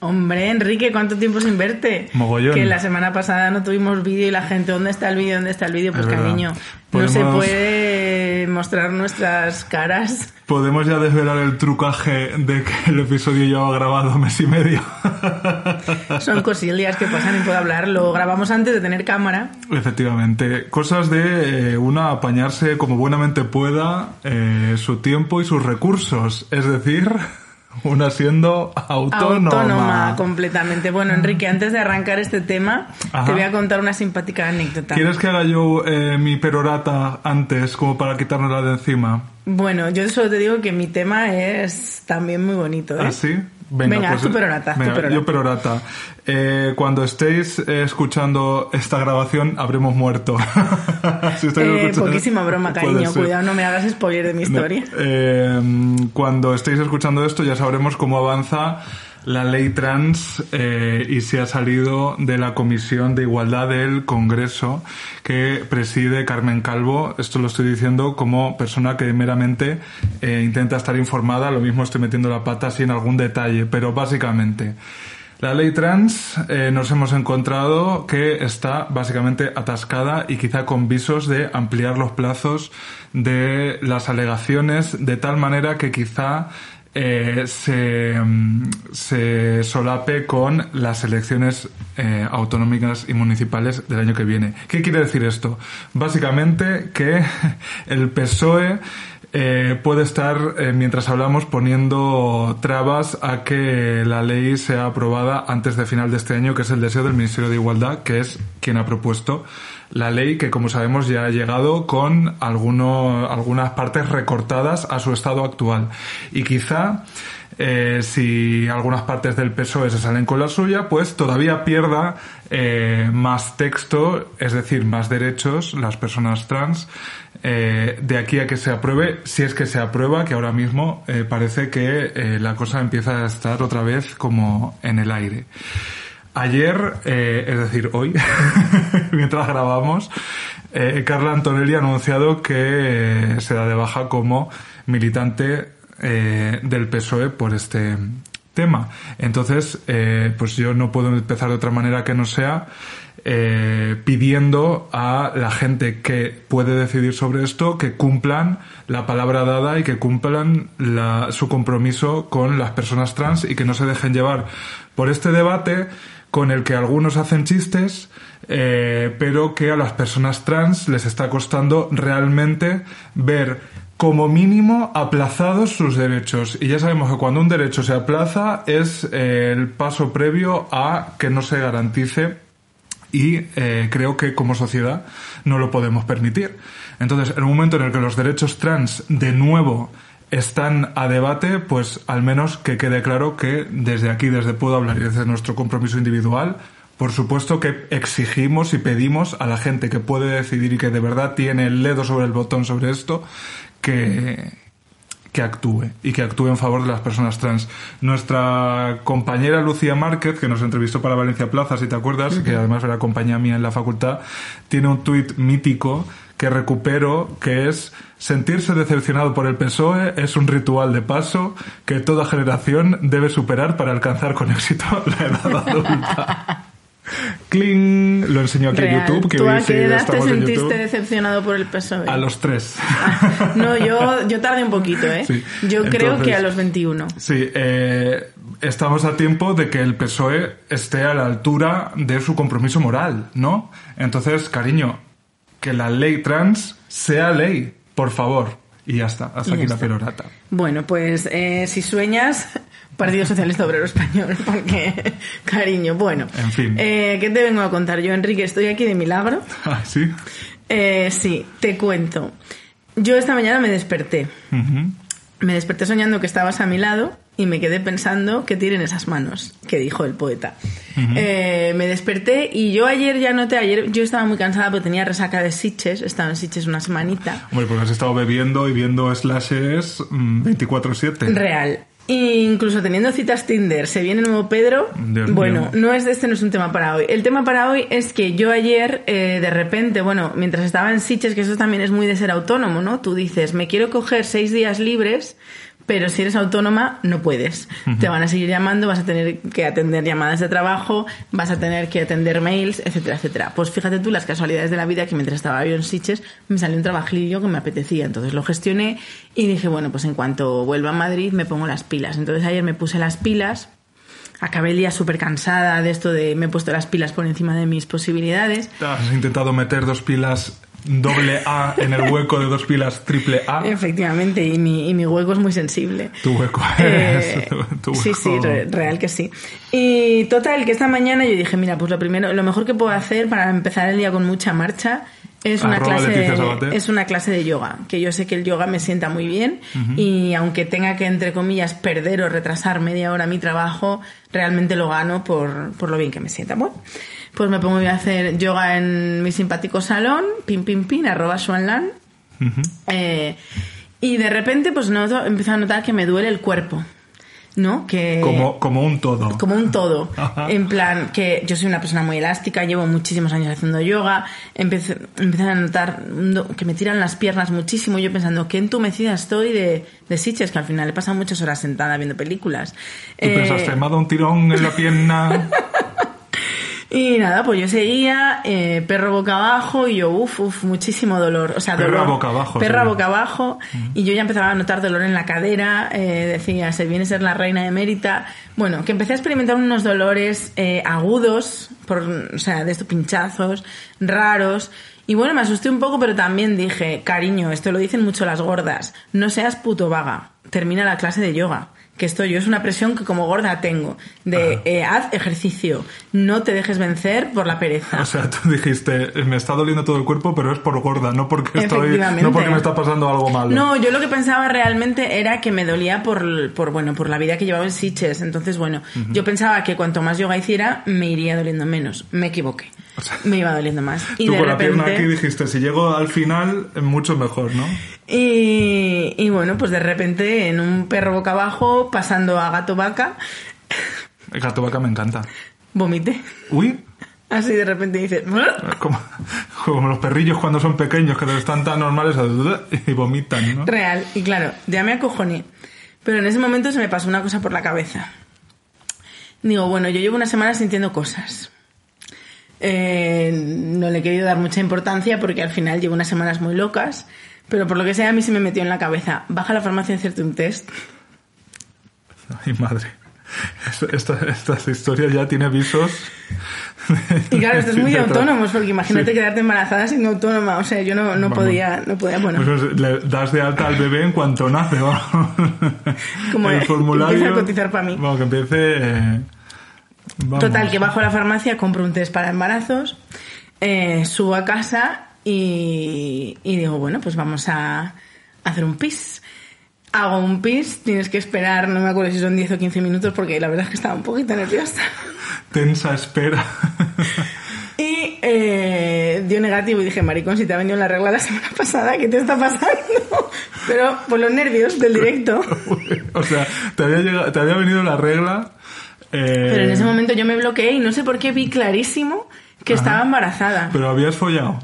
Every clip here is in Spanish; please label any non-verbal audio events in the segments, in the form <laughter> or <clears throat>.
Hombre, Enrique, ¿cuánto tiempo sin verte? Mogollón. Que la semana pasada no tuvimos vídeo y la gente, ¿dónde está el vídeo? ¿Dónde está el vídeo? Pues cariño, no se puede mostrar nuestras caras. ¿Podemos ya desvelar el trucaje de que el episodio lleva grabado mes y medio? <laughs> Son cosillas que pasan y puedo hablar. Lo grabamos antes de tener cámara. Efectivamente, cosas de eh, una apañarse como buenamente pueda eh, su tiempo y sus recursos, es decir, una siendo autónoma. Autónoma completamente. Bueno, Enrique, antes de arrancar este tema, Ajá. te voy a contar una simpática anécdota. ¿Quieres que haga yo eh, mi perorata antes como para quitárnosla de encima? Bueno, yo solo te digo que mi tema es también muy bonito. ¿eh? ¿Ah, sí? Venga, haz tu perorata, tu venga, perorata. Yo perorata. Eh, cuando estéis eh, escuchando esta grabación, habremos muerto. <laughs> Si Eh, poquísima broma, cariño. Cuidado, no me hagas spoiler de mi historia. eh, cuando estéis escuchando esto ya sabremos cómo avanza la ley trans eh, y si ha salido de la Comisión de Igualdad del Congreso que preside Carmen Calvo. Esto lo estoy diciendo como persona que meramente eh, intenta estar informada. Lo mismo estoy metiendo la pata en algún detalle, pero básicamente... La ley trans eh, nos hemos encontrado que está básicamente atascada y quizá con visos de ampliar los plazos de las alegaciones de tal manera que quizá eh, se, mm, se solape con las elecciones eh, autonómicas y municipales del año que viene. ¿Qué quiere decir esto? Básicamente que <laughs> el PSOE eh, puede estar, mientras hablamos, poniendo trabas a que la ley sea aprobada antes de final de este año, que es el deseo del Ministerio de Igualdad, que es quien ha propuesto la ley que, como sabemos, ya ha llegado con alguno- algunas partes recortadas a su estado actual. Y quizá, eh, si algunas partes del PSOE se salen con la suya, pues todavía pierda eh, más texto, es decir, más derechos las personas trans, eh, de aquí a que se apruebe, si es que se aprueba, que ahora mismo parece que la cosa empieza a estar otra vez como en el aire. Ayer, es decir, hoy, <laughs> <laughs> mientras grabamos, eh, Carla Antonelli ha anunciado que eh, se da de baja como militante eh, del PSOE por este tema. Entonces, pues yo no puedo empezar de otra manera que no sea pidiendo a la gente que puede decidir sobre esto que cumplan la palabra dada y que cumplan la- su compromiso con las personas trans y que no se dejen llevar por este debate con el que algunos hacen chistes, eh, pero que a las personas trans les está costando realmente ver como mínimo aplazados sus derechos. Y ya sabemos que cuando un derecho se aplaza es eh, el paso previo a que no se garantice y eh, creo que como sociedad no lo podemos permitir. Entonces, en un momento en el que los derechos trans de nuevo están a debate, pues al menos que quede claro que desde aquí, desde Puedo Hablar y desde nuestro compromiso individual, por supuesto que exigimos y pedimos a la gente que puede decidir y que de verdad tiene el dedo sobre el botón sobre esto, que, que actúe y que actúe en favor de las personas trans. Nuestra compañera Lucía Márquez, que nos entrevistó para Valencia Plaza, si te acuerdas, que además era compañía mía en la facultad, tiene un tuit mítico que recupero, que es sentirse decepcionado por el PSOE es un ritual de paso que toda generación debe superar para alcanzar con éxito <laughs> la edad adulta. Kling, lo enseño aquí en Real. YouTube, que ¿Tú a qué edad te sentiste YouTube. decepcionado por el PSOE? A los tres. No, yo, yo tardé un poquito, ¿eh? Sí. Yo creo Entonces- que a los 21. Sí, eh, estamos a tiempo de que el PSOE esté a la altura de su compromiso moral, ¿no? Entonces, cariño, que la ley trans sea ley, por favor. Y ya está, hasta Y aquí la está. pelorata. Bueno, pues eh, si sueñas, <laughs> Partido Socialista Obrero Español, <laughs> porque, cariño, bueno. En fin. Eh, ¿Qué te vengo a contar yo, Enrique? Estoy aquí de milagro. <laughs> Ah, ¿Sí? Eh, sí, te cuento. Yo esta mañana me desperté. Me desperté soñando que estabas a mi lado y me quedé pensando qué tienen esas manos, que dijo el poeta. Eh, me desperté y yo ayer ya noté, ayer yo estaba muy cansada porque tenía resaca de Sitges, estaba en Sitges una semanita. Hombre, porque has estado bebiendo y viendo slashes mm, 24-7. Real. incluso teniendo citas Tinder, se viene nuevo Pedro. Dios bueno, mío. no es este no es un tema para hoy. El tema para hoy es que yo ayer, eh, de repente, bueno, mientras estaba en Sitges, que eso también es muy de ser autónomo, ¿no? Tú dices, me quiero coger seis días libres, pero si eres autónoma, no puedes. Te van a seguir llamando, vas a tener que atender llamadas de trabajo, vas a tener que atender mails, etcétera, etcétera. Pues fíjate tú las casualidades de la vida que mientras estaba yo en Sitges me salió un trabajillo que me apetecía. Entonces lo gestioné y dije, bueno, pues en cuanto vuelva a Madrid me pongo las pilas. Entonces ayer me puse las pilas. Acabé el día súper cansada de esto de me he puesto las pilas por encima de mis posibilidades. Has intentado meter dos pilas doble A en el hueco de dos pilas triple A. Efectivamente, y mi, y mi hueco es muy sensible. Tu hueco Eh, es. tu sí, hueco- sí, re- real que sí. Y total, que esta mañana yo dije, mira, pues lo primero, lo mejor que puedo hacer para empezar el día con mucha marcha es una clase Sabater. es una clase de yoga, que yo sé que el yoga me sienta muy bien y aunque tenga que entre comillas perder o retrasar media hora mi trabajo, realmente lo gano por, por lo bien que me sienta. Bueno, pues me pongo a hacer yoga en mi simpático salón, pin pin pin arroba swanlan Ujú. eh, y de repente, pues noto, empiezo a notar que me duele el cuerpo. ¿No? Que. Como, como un todo. como un todo. <laughs> En plan, que yo soy una persona muy elástica, llevo muchísimos años haciendo yoga, empecé, empecé a notar que me tiran las piernas muchísimo, yo pensando, qué entumecida estoy de, de Sitges, que al final he pasado muchas horas sentada viendo películas. Tú Eh, pensaste, me ha dado un tirón en la pierna. <laughs> y nada, pues yo seguía, eh, perro boca abajo, y yo, uff, uff, muchísimo dolor. O sea, Perra dolor. boca abajo, Perra sí. boca abajo. Y yo ya empezaba a notar dolor en la cadera. eh, decía, se viene a ser la reina emérita. Bueno, que empecé a experimentar unos dolores eh, agudos, por, o sea, de estos pinchazos, raros. Y bueno, me asusté un poco, pero también dije, cariño, esto lo dicen mucho las gordas. No seas puto vaga. Termina la clase de yoga. Que esto yo es una presión que como gorda tengo. De eh, haz ejercicio. No te dejes vencer por la pereza. <laughs> O sea, tú dijiste, me está doliendo todo el cuerpo, pero es por gorda, no porque estoy, no porque me está pasando algo malo. No, yo lo que pensaba realmente era que me dolía por, por bueno, por la vida que llevaba en Sitges. Entonces, bueno, yo pensaba que cuanto más yoga hiciera, me iría doliendo menos. Me equivoqué. O sea, me iba doliendo más. Y Tú de con la pierna repente. aquí dijiste, si llego al final, mucho mejor, ¿no? Y, y bueno, pues de repente en un perro boca abajo, pasando a gato vaca, El gato vaca me encanta. vomité. Uy, Así de repente dices. como, como los perrillos cuando son pequeños, que están tan normales y vomitan, ¿no? Real. Y claro, ya me acojoné. Pero en ese momento se me pasó una cosa por la cabeza. Digo, bueno, yo llevo una semana sintiendo cosas. Eh, no le he querido dar mucha importancia porque al final llevo unas semanas muy locas. Pero por lo que sea, a mí se me metió en la cabeza. Baja a la farmacia a hacerte un test. Ay, madre. Esta, esta, historia ya tiene visos. Y claro, esto es muy <laughs> de autónomos, porque imagínate Sí. quedarte embarazada siendo autónoma. O sea, yo no, no podía, no podía, bueno. Pues le das de alta al bebé en cuanto nace, vamos. Como <laughs> el formulario. empiece a cotizar pa' mí. Que empiece. eh. Total, que bajo a la farmacia, compro un test para embarazos, eh, subo a casa y, y digo, bueno, pues vamos a hacer un pis. Hago un pis, tienes que esperar, no me acuerdo si son 10 o 15 minutos porque la verdad es que estaba un poquito nerviosa. <laughs> Tensa espera. <laughs> Y eh, dio negativo y dije, maricón, si te ha venido la regla la semana <laughs> pasada, ¿qué te está pasando? Pero por los nervios del directo. o sea, te había, llegado- te había venido la regla. eh, Pero en ese momento yo me bloqueé y no sé por qué vi clarísimo que estaba embarazada. Pero habías follado.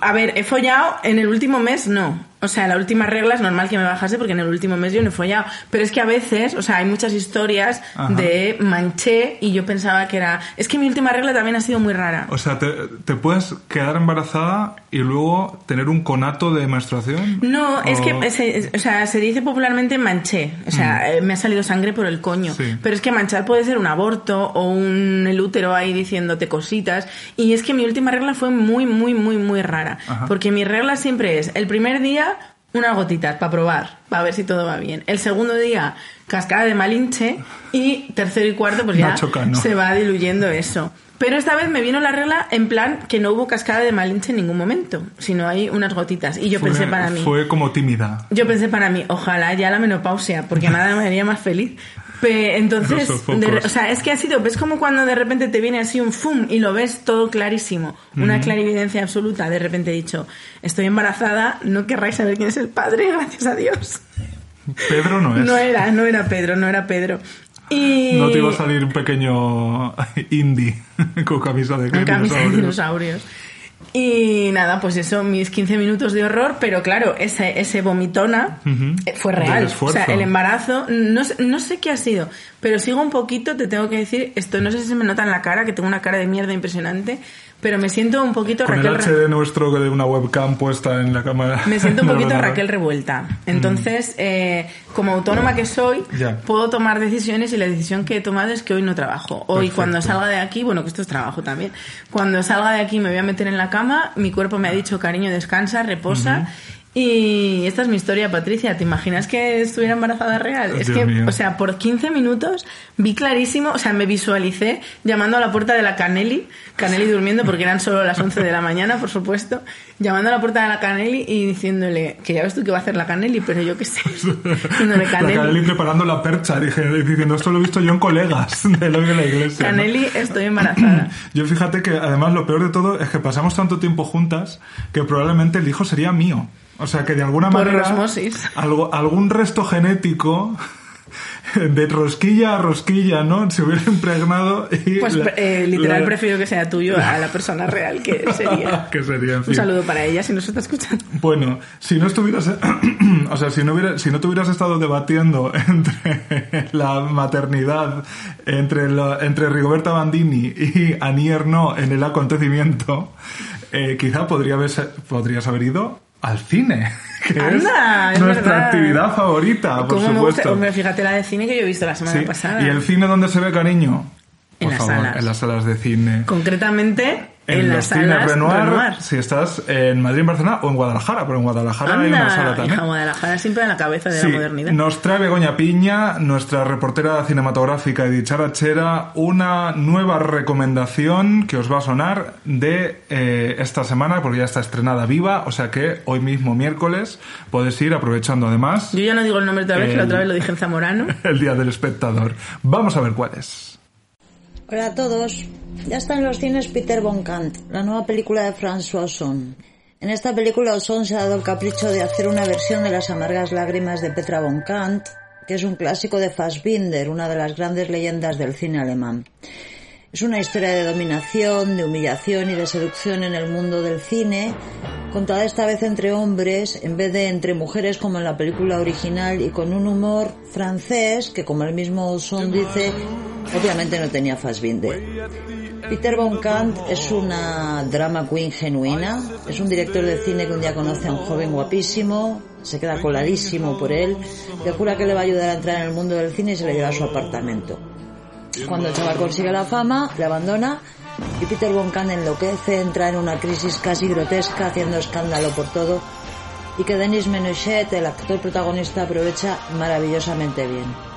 A ver, he follado en el último mes, no. O sea, la última regla es normal que me bajase porque en el último mes yo no he follado. Pero es que a veces, o sea, hay muchas historias Ajá. de manché y yo pensaba que era... Es que mi última regla también ha sido muy rara. O sea, te, te puedes quedar embarazada y luego tener un conato de menstruación. No, es que, se, o sea, se dice popularmente manché. O sea, eh, me ha salido sangre por el coño. Mm. Sí. Pero es que manchar puede ser un aborto o un el útero ahí diciéndote cositas. Y es que mi última regla fue muy, muy, muy, muy rara. Ajá. Porque mi regla siempre es, el primer día, unas gotitas para probar, para ver si todo va bien. El segundo día, cascada de malinche. Y tercero y cuarto, pues ya se va diluyendo eso. Pero esta vez me vino la regla en plan que no hubo cascada de malinche en ningún momento, sino hay unas gotitas. Y yo fue, pensé para mí, Fue como tímida. yo pensé para mí, ojalá ya la menopausia, porque <laughs> nada me haría más feliz. Entonces, de- o sea, es que ha sido, ves como cuando de repente te viene así un fum y lo ves todo clarísimo, una clarividencia absoluta, de repente he dicho, estoy embarazada, no querráis saber quién es el padre, <laughs> gracias a Dios. Pedro no es. No era, no era Pedro, no era Pedro. Y... No te iba a salir un pequeño <laughs> indie <laughs> con camisa de Con camisa de dinosaurios. Y nada, pues eso, mis 15 minutos de horror, pero claro, ese, ese vomitona eh, fue real. O sea, el embarazo, no, sé- no sé qué ha sido, pero sigo un poquito, te tengo que decir, esto no sé si se me nota en la cara, que tengo una cara de mierda impresionante, pero me siento un poquito Con el Raquel Re- HD nuestro de una webcam puesta en la cámara. Me siento un <laughs> poquito. Raquel revuelta. Entonces, eh, como autónoma que soy, Ya. puedo tomar decisiones y la decisión que he tomado es que hoy no trabajo. Hoy Perfecto. cuando salga de aquí, bueno, que esto es trabajo también, cuando salga de aquí me voy a meter en la cama, mi cuerpo me ha dicho, cariño, descansa, reposa. Y esta es mi historia, Patricia. ¿Te imaginas que estuviera embarazada real? es que, mío. o sea, por 15 minutos vi clarísimo, o sea, me visualicé llamando a la puerta de la Canelli, Canelli durmiendo porque eran solo las 11 de la mañana, por supuesto, llamando a la puerta de la Canelli y diciéndole, que ya ves tú que va a hacer la Canelli, pero yo qué sé, diciéndole La Canelli. Canelli preparando la percha, dije, diciendo, esto lo he visto yo en colegas <laughs> de la iglesia. ¿no? Canelli, estoy embarazada. <clears throat> Yo fíjate que además lo peor de todo es que pasamos tanto tiempo juntas que probablemente el hijo sería mío. O sea que de alguna Por manera osmosis. <laughs> algo, algún resto genético de rosquilla a rosquilla, ¿no? Se hubiera impregnado y Pues la- eh, literal la- prefiero que sea tuyo a la persona real que <laughs> sería. que sería, en fin. Un saludo para ella si nos está escuchando. Bueno, si no estuvieras, <clears throat> o sea, si no hubiera, si no te hubieras estado debatiendo <laughs> entre la maternidad, entre entre Rigoberta Bandini y Annie Ernaux en el acontecimiento, eh, quizá podría haber, podrías haber ido al cine, <laughs> que Anda, es es nuestra verdad. actividad favorita, por ¿Cómo me gusta? supuesto. Hombre, fíjate la de cine que yo he visto la semana Sí, pasada. Y el cine donde se ve cariño, En por las favor, salas. en las salas de cine. Concretamente, en, En, las los salas cines Renoir, Renoir. si estás en Madrid, en Barcelona o en Guadalajara, pero en Guadalajara hay una sala también. hija Guadalajara siempre en la cabeza de Sí, la modernidad. nos trae Begoña Piña, nuestra reportera cinematográfica y dicharachera, una nueva recomendación que os va a sonar de eh, esta semana, porque ya está estrenada viva, o sea que hoy mismo miércoles podéis ir aprovechando además Yo ya no digo el nombre otra vez, que la El- otra vez lo dije en Zamorano. <laughs> el Día del Espectador. Vamos a ver cuál es. Hola a todos. Ya está en los cines Peter von Kant, la nueva película de François Ozon. En esta película Ozon se ha dado el capricho de hacer una versión de las amargas lágrimas de Petra von Kant, que es un clásico de Fassbinder, una de las grandes leyendas del cine alemán. Es una historia de dominación, de humillación y de seducción en el mundo del cine, contada esta vez entre hombres en vez de entre mujeres como en la película original y con un humor francés que, como el mismo Son dice, obviamente no tenía Fassbinder. Peter von Kant es una drama queen genuina, es un director de cine que un día conoce a un joven guapísimo, se queda coladísimo por él, le jura que le va a ayudar a entrar en el mundo del cine y se le lleva a su apartamento. Cuando el chaval consigue la fama, le abandona y Peter von Kant enloquece, entra en una crisis casi grotesca, haciendo escándalo por todo y que Denis Menochet, el actor protagonista, aprovecha maravillosamente bien.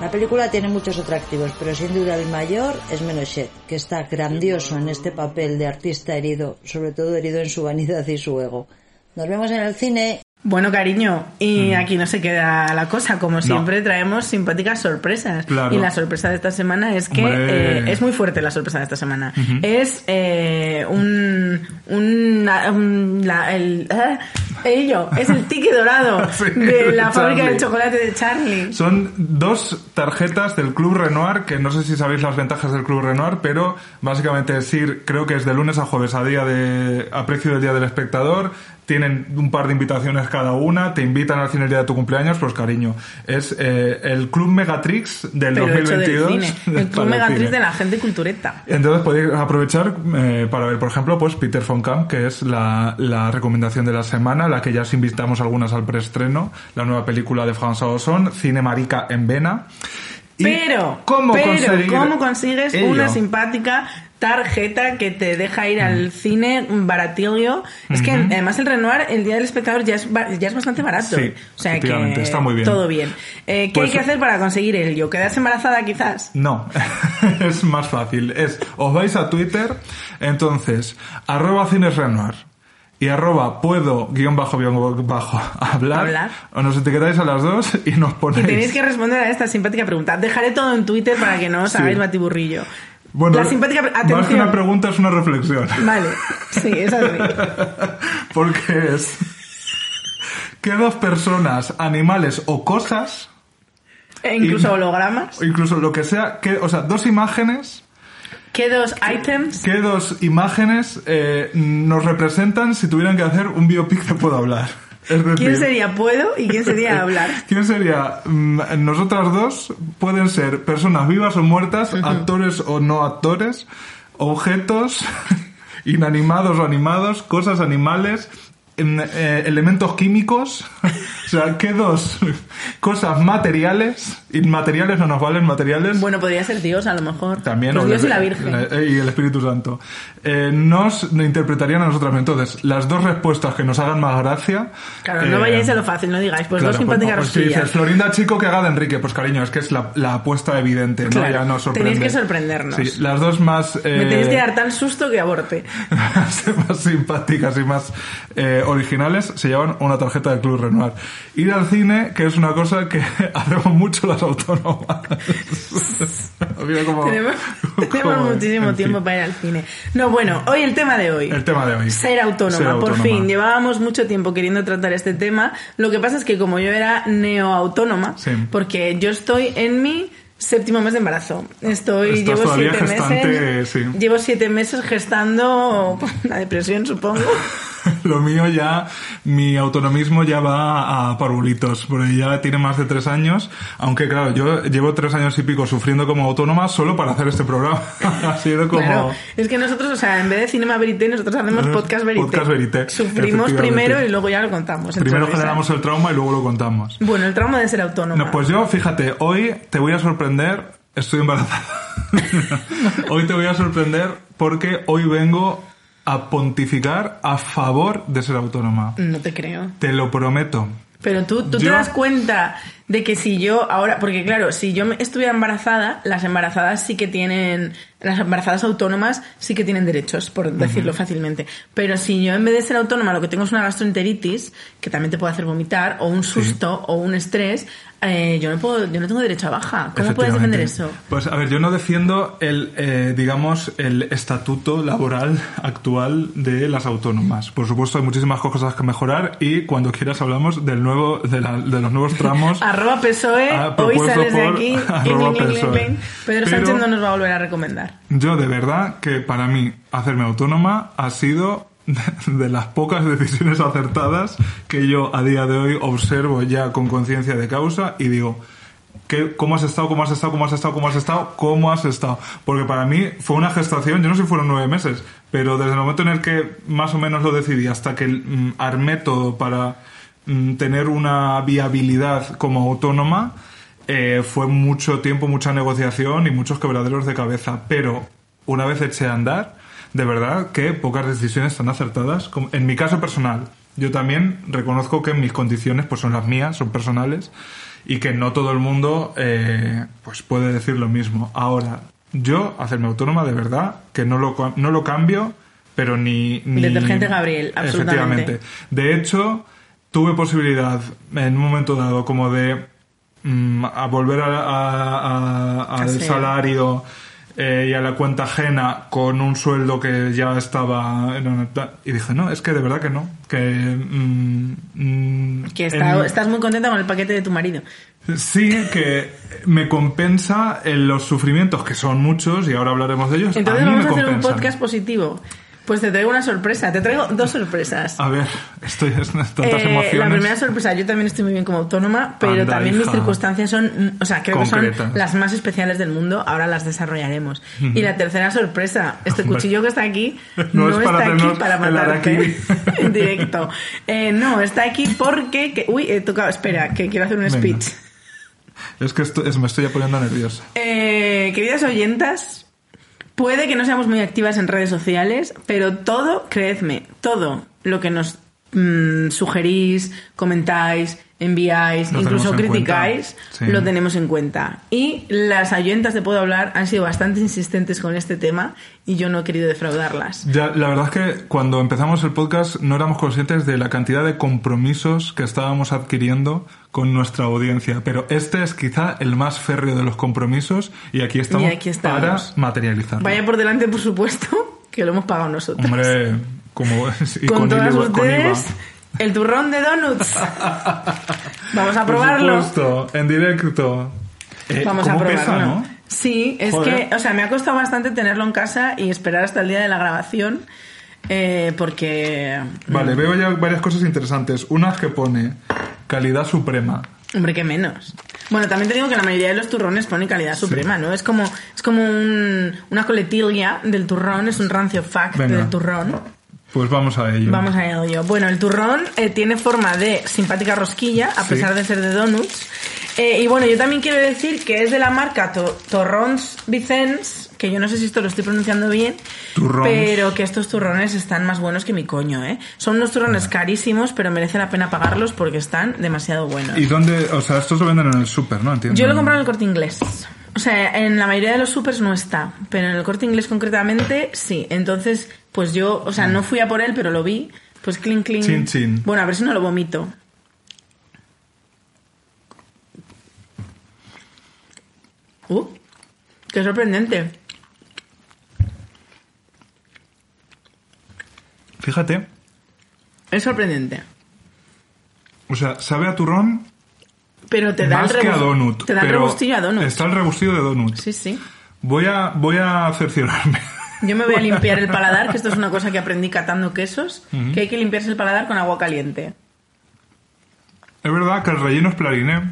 La película tiene muchos atractivos, pero sin duda el mayor es Menochet, que está grandioso en este papel de artista herido, sobre todo herido en su vanidad y su ego. Nos vemos en el cine Bueno, cariño, y aquí no se queda la cosa. Como siempre, traemos simpáticas sorpresas. Claro. Y la sorpresa de esta semana es que eh, es muy fuerte la sorpresa de esta semana. Es eh, un. un, un- la- el, ah, ello, es el ticket dorado <laughs> Sí, de la fábrica Charlie. de chocolate de Charlie. Son dos tarjetas del Club Renoir, que no sé si sabéis las ventajas del Club Renoir, pero básicamente es ir, creo que es de lunes a jueves a día de, a precio del día del espectador. Tienen un par de invitaciones cada una, te invitan al cine el día de tu cumpleaños, pues cariño, es eh, el Club Megatrix del Pero hecho del 2022. cine. <laughs> El club megatriz cine. de la gente cultureta. Entonces podéis aprovechar eh, para ver, por ejemplo, pues Peter von Kamp, que es la, la recomendación de la semana, la que ya os invitamos algunas al preestreno, la nueva película de François Ozon, Cine Marica en Vena. Pero, ¿cómo pero, ¿cómo consigues ello? una simpática tarjeta que te deja ir al cine baratillo? Es que además el Renoir, el día del espectador, ya es, ya es bastante barato. Sí, o sea que efectivamente, está muy bien. todo bien. Eh, ¿Qué Pues- hay que hacer para conseguir ello? ¿Quedarse embarazada quizás? No, <laughs> es más fácil. Es, os vais a Twitter, entonces, arroba cines Renoir y arroba puedo guion bajo guion bajo hablar, Hablar. o nos etiquetáis a las dos y nos Y ponéis... tenéis que responder a esta simpática pregunta. Dejaré todo en Twitter para que no os Sí. hagáis batiburrillo. Bueno, la simpática... más que una pregunta es una reflexión. Vale, sí, es así. <laughs> Porque es que dos personas, animales o cosas, E incluso hologramas. o incluso lo que sea, que, o sea, dos imágenes, ¿Qué dos items? que dos imágenes eh, nos representan si tuvieran que hacer un biopic de Puedo Hablar. Es decir, ¿Quién sería Puedo y quién sería <laughs> Hablar? ¿Quién sería? Mm, Nosotras dos pueden ser personas vivas o muertas, actores o no actores, objetos, <laughs> inanimados o animados, cosas animales, en, eh, elementos químicos. <laughs> o sea, ¿qué dos cosas materiales? Inmateriales no nos valen, materiales. Bueno, podría ser Dios a lo mejor. También, Pues Dios el- y la Virgen. eh, y el Espíritu Santo. Eh, nos interpretarían a nosotras. Entonces, las dos respuestas que nos hagan más gracia. Claro, no vayáis a lo fácil, no digáis, pues Claro, dos simpáticas pues, si dices, Florinda Chico que haga de Enrique, pues cariño, es que es la, la apuesta evidente, ¿no? Claro, ya nos sorprende. tenéis que sorprendernos. Sí, las dos más... Me tenéis que dar tal susto que aborte. <laughs> más simpáticas y más originales se llevan una tarjeta del Club Renoir. Ir al cine, que es una cosa que <laughs> hacemos mucho las autónomas. <laughs> Mira cómo- tenemos tenemos cómo- muchísimo en fin. tiempo para ir al cine. No, bueno, hoy el tema de hoy. El tema de hoy. Ser autónoma, Ser por autónoma. fin. Llevábamos mucho tiempo queriendo tratar este tema. Lo que pasa es que como yo era neoautónoma, Sí. porque yo estoy en mi séptimo mes de embarazo. Estoy, Estás llevo siete gestante, meses. sí. Llevo siete meses gestando la depresión, supongo. <laughs> <laughs> Lo mío ya, mi autonomismo ya va a parvulitos, porque ya tiene más de tres años, aunque claro, yo llevo tres años y pico sufriendo como autónoma solo para hacer este programa. <laughs> ha sido como... Claro, es que nosotros, o sea, en vez de Cinema Verité, nosotros hacemos podcast Verité. podcast verité, Sufrimos primero y luego ya lo contamos. Primero generamos el trauma y luego lo contamos. Bueno, el trauma de ser autónoma. No, pues yo, fíjate, hoy te voy a sorprender, estoy embarazada. <laughs> hoy te voy a sorprender porque hoy vengo a pontificar a favor de ser autónoma. No te creo. Te lo prometo. Pero tú, tú te das cuenta de que si yo ahora, porque claro, si yo estuviera embarazada, las embarazadas sí que tienen, las embarazadas autónomas sí que tienen derechos, por decirlo fácilmente. Pero si yo en vez de ser autónoma lo que tengo es una gastroenteritis, que también te puede hacer vomitar, o un susto, o un estrés, eh, yo no puedo, yo no tengo derecho a baja. ¿Cómo puedes defender eso? Pues a ver, yo no defiendo el, eh, digamos, el estatuto laboral actual de las autónomas. Por supuesto, hay muchísimas cosas que mejorar y cuando quieras hablamos del nuevo, de, la- de los nuevos tramos. <laughs> Arroba PSOE, Ah, hoy sales de aquí. <laughs> arroba cling, PSOE. cling. Pedro Pero- Sánchez no nos va a volver a recomendar. Yo de verdad que para mí hacerme autónoma ha sido <laughs> de las pocas decisiones acertadas que yo a día de hoy observo ya con conciencia de causa y digo, ¿qué, ¿cómo has estado? ¿Cómo has estado? ¿Cómo has estado? ¿Cómo has estado? ¿Cómo has estado? Porque para mí fue una gestación, yo no sé si fueron nueve meses, pero desde el momento en el que más o menos lo decidí hasta que mm, armé todo para tener una viabilidad como autónoma, eh, fue mucho tiempo, mucha negociación y muchos quebraderos de cabeza. Pero una vez eché a andar, de verdad que pocas decisiones tan acertadas. En mi caso personal, yo también reconozco que mis condiciones pues son las mías, son personales y que no todo el mundo eh, pues puede decir lo mismo. Ahora, yo hacerme autónoma de verdad que no lo, no lo cambio, pero ni, ni... Detergente Gabriel, absolutamente. Efectivamente. De hecho, tuve posibilidad en un momento dado como de mm, a volver a- a- a- al salario eh, y a la cuenta ajena con un sueldo que ya estaba en una- y dije no es que de verdad que no que mm, mm, Que está- en- estás muy contenta con el paquete de tu marido. sí que me compensa en los sufrimientos que son muchos y ahora hablaremos de ellos Entonces a mí vamos me a hacer un podcast positivo. Pues te traigo una sorpresa. Te traigo dos sorpresas. a ver estoy es tantas Eh, emociones la primera sorpresa, yo también estoy muy bien como autónoma, pero Anda, también mis circunstancias son, mm, o sea, creo que son las más especiales del mundo, ahora las desarrollaremos. Y la tercera sorpresa, este cuchillo que está aquí No <laughs> no, es para está aquí para matarte en <laughs> directo. Eh, no, está aquí porque, que- uy, he tocado, espera, que quiero hacer un Venga. speech. es que esto- es- me estoy ya poniendo nerviosa Eh, queridas oyentas, puede que no seamos muy activas en redes sociales, pero todo, creedme, todo lo que nos mm, sugerís, comentáis, enviáis, Lo incluso criticáis. Sí. lo tenemos en cuenta. Y las oyentas de Puedo Hablar han sido bastante insistentes con este tema y yo no he querido defraudarlas. Ya, la verdad es que cuando empezamos el podcast no éramos conscientes de la cantidad de compromisos que estábamos adquiriendo con nuestra audiencia, pero este es quizá el más férreo de los compromisos y aquí estamos, Y aquí estamos. para materializarlo. Vaya por delante, por supuesto, que lo hemos pagado nosotros. Hombre, como y con, con, todas IVA, con IVA. El turrón de donuts. Vamos a Por probarlo. supuesto, en directo. Eh, Vamos a ¿cómo probarlo. pesa, no? Sí, es Joder. que, o sea, me ha costado bastante tenerlo en casa y esperar hasta el día de la grabación. eh, porque. Vale, veo ya varias cosas interesantes. Una es que pone calidad suprema. Hombre, qué menos. Bueno, también te digo que la mayoría de los turrones pone calidad suprema, ¿no? Es como, es como un- una coletilla del turrón, es un rancio fact Venga. del turrón. Pues vamos a ello. Vamos a ello. Bueno, el turrón eh, tiene forma de simpática rosquilla, a Sí. pesar de ser de donuts. Eh, y bueno, yo también quiero decir que es de la marca To- Torrons Vicens, que yo no sé si esto lo estoy pronunciando bien, Turrons. pero que estos turrones están más buenos que mi coño, ¿eh? Son unos turrones carísimos, pero merece la pena pagarlos porque están demasiado buenos. ¿Y dónde? O sea, estos lo venden en el súper, ¿no? Entiendo. Yo lo he comprado en el corte inglés. O sea, en la mayoría de los supers no está, pero en el corte inglés concretamente sí. Entonces, pues yo, o sea, no fui a por él, pero lo vi. Pues clink, clink. Chin, chin. Bueno, a ver si no lo vomito. Uh, qué sorprendente. Fíjate. Es sorprendente. O sea, sabe a turrón Pero te da más el que a donut. Te da el rebustillo a donut. Está el rebustillo de donut. Sí, sí. Voy a, voy a cerciorarme. Yo me voy a <laughs> limpiar el paladar, que esto es una cosa que aprendí catando quesos, que hay que limpiarse el paladar con agua caliente. es verdad que el relleno es plariné.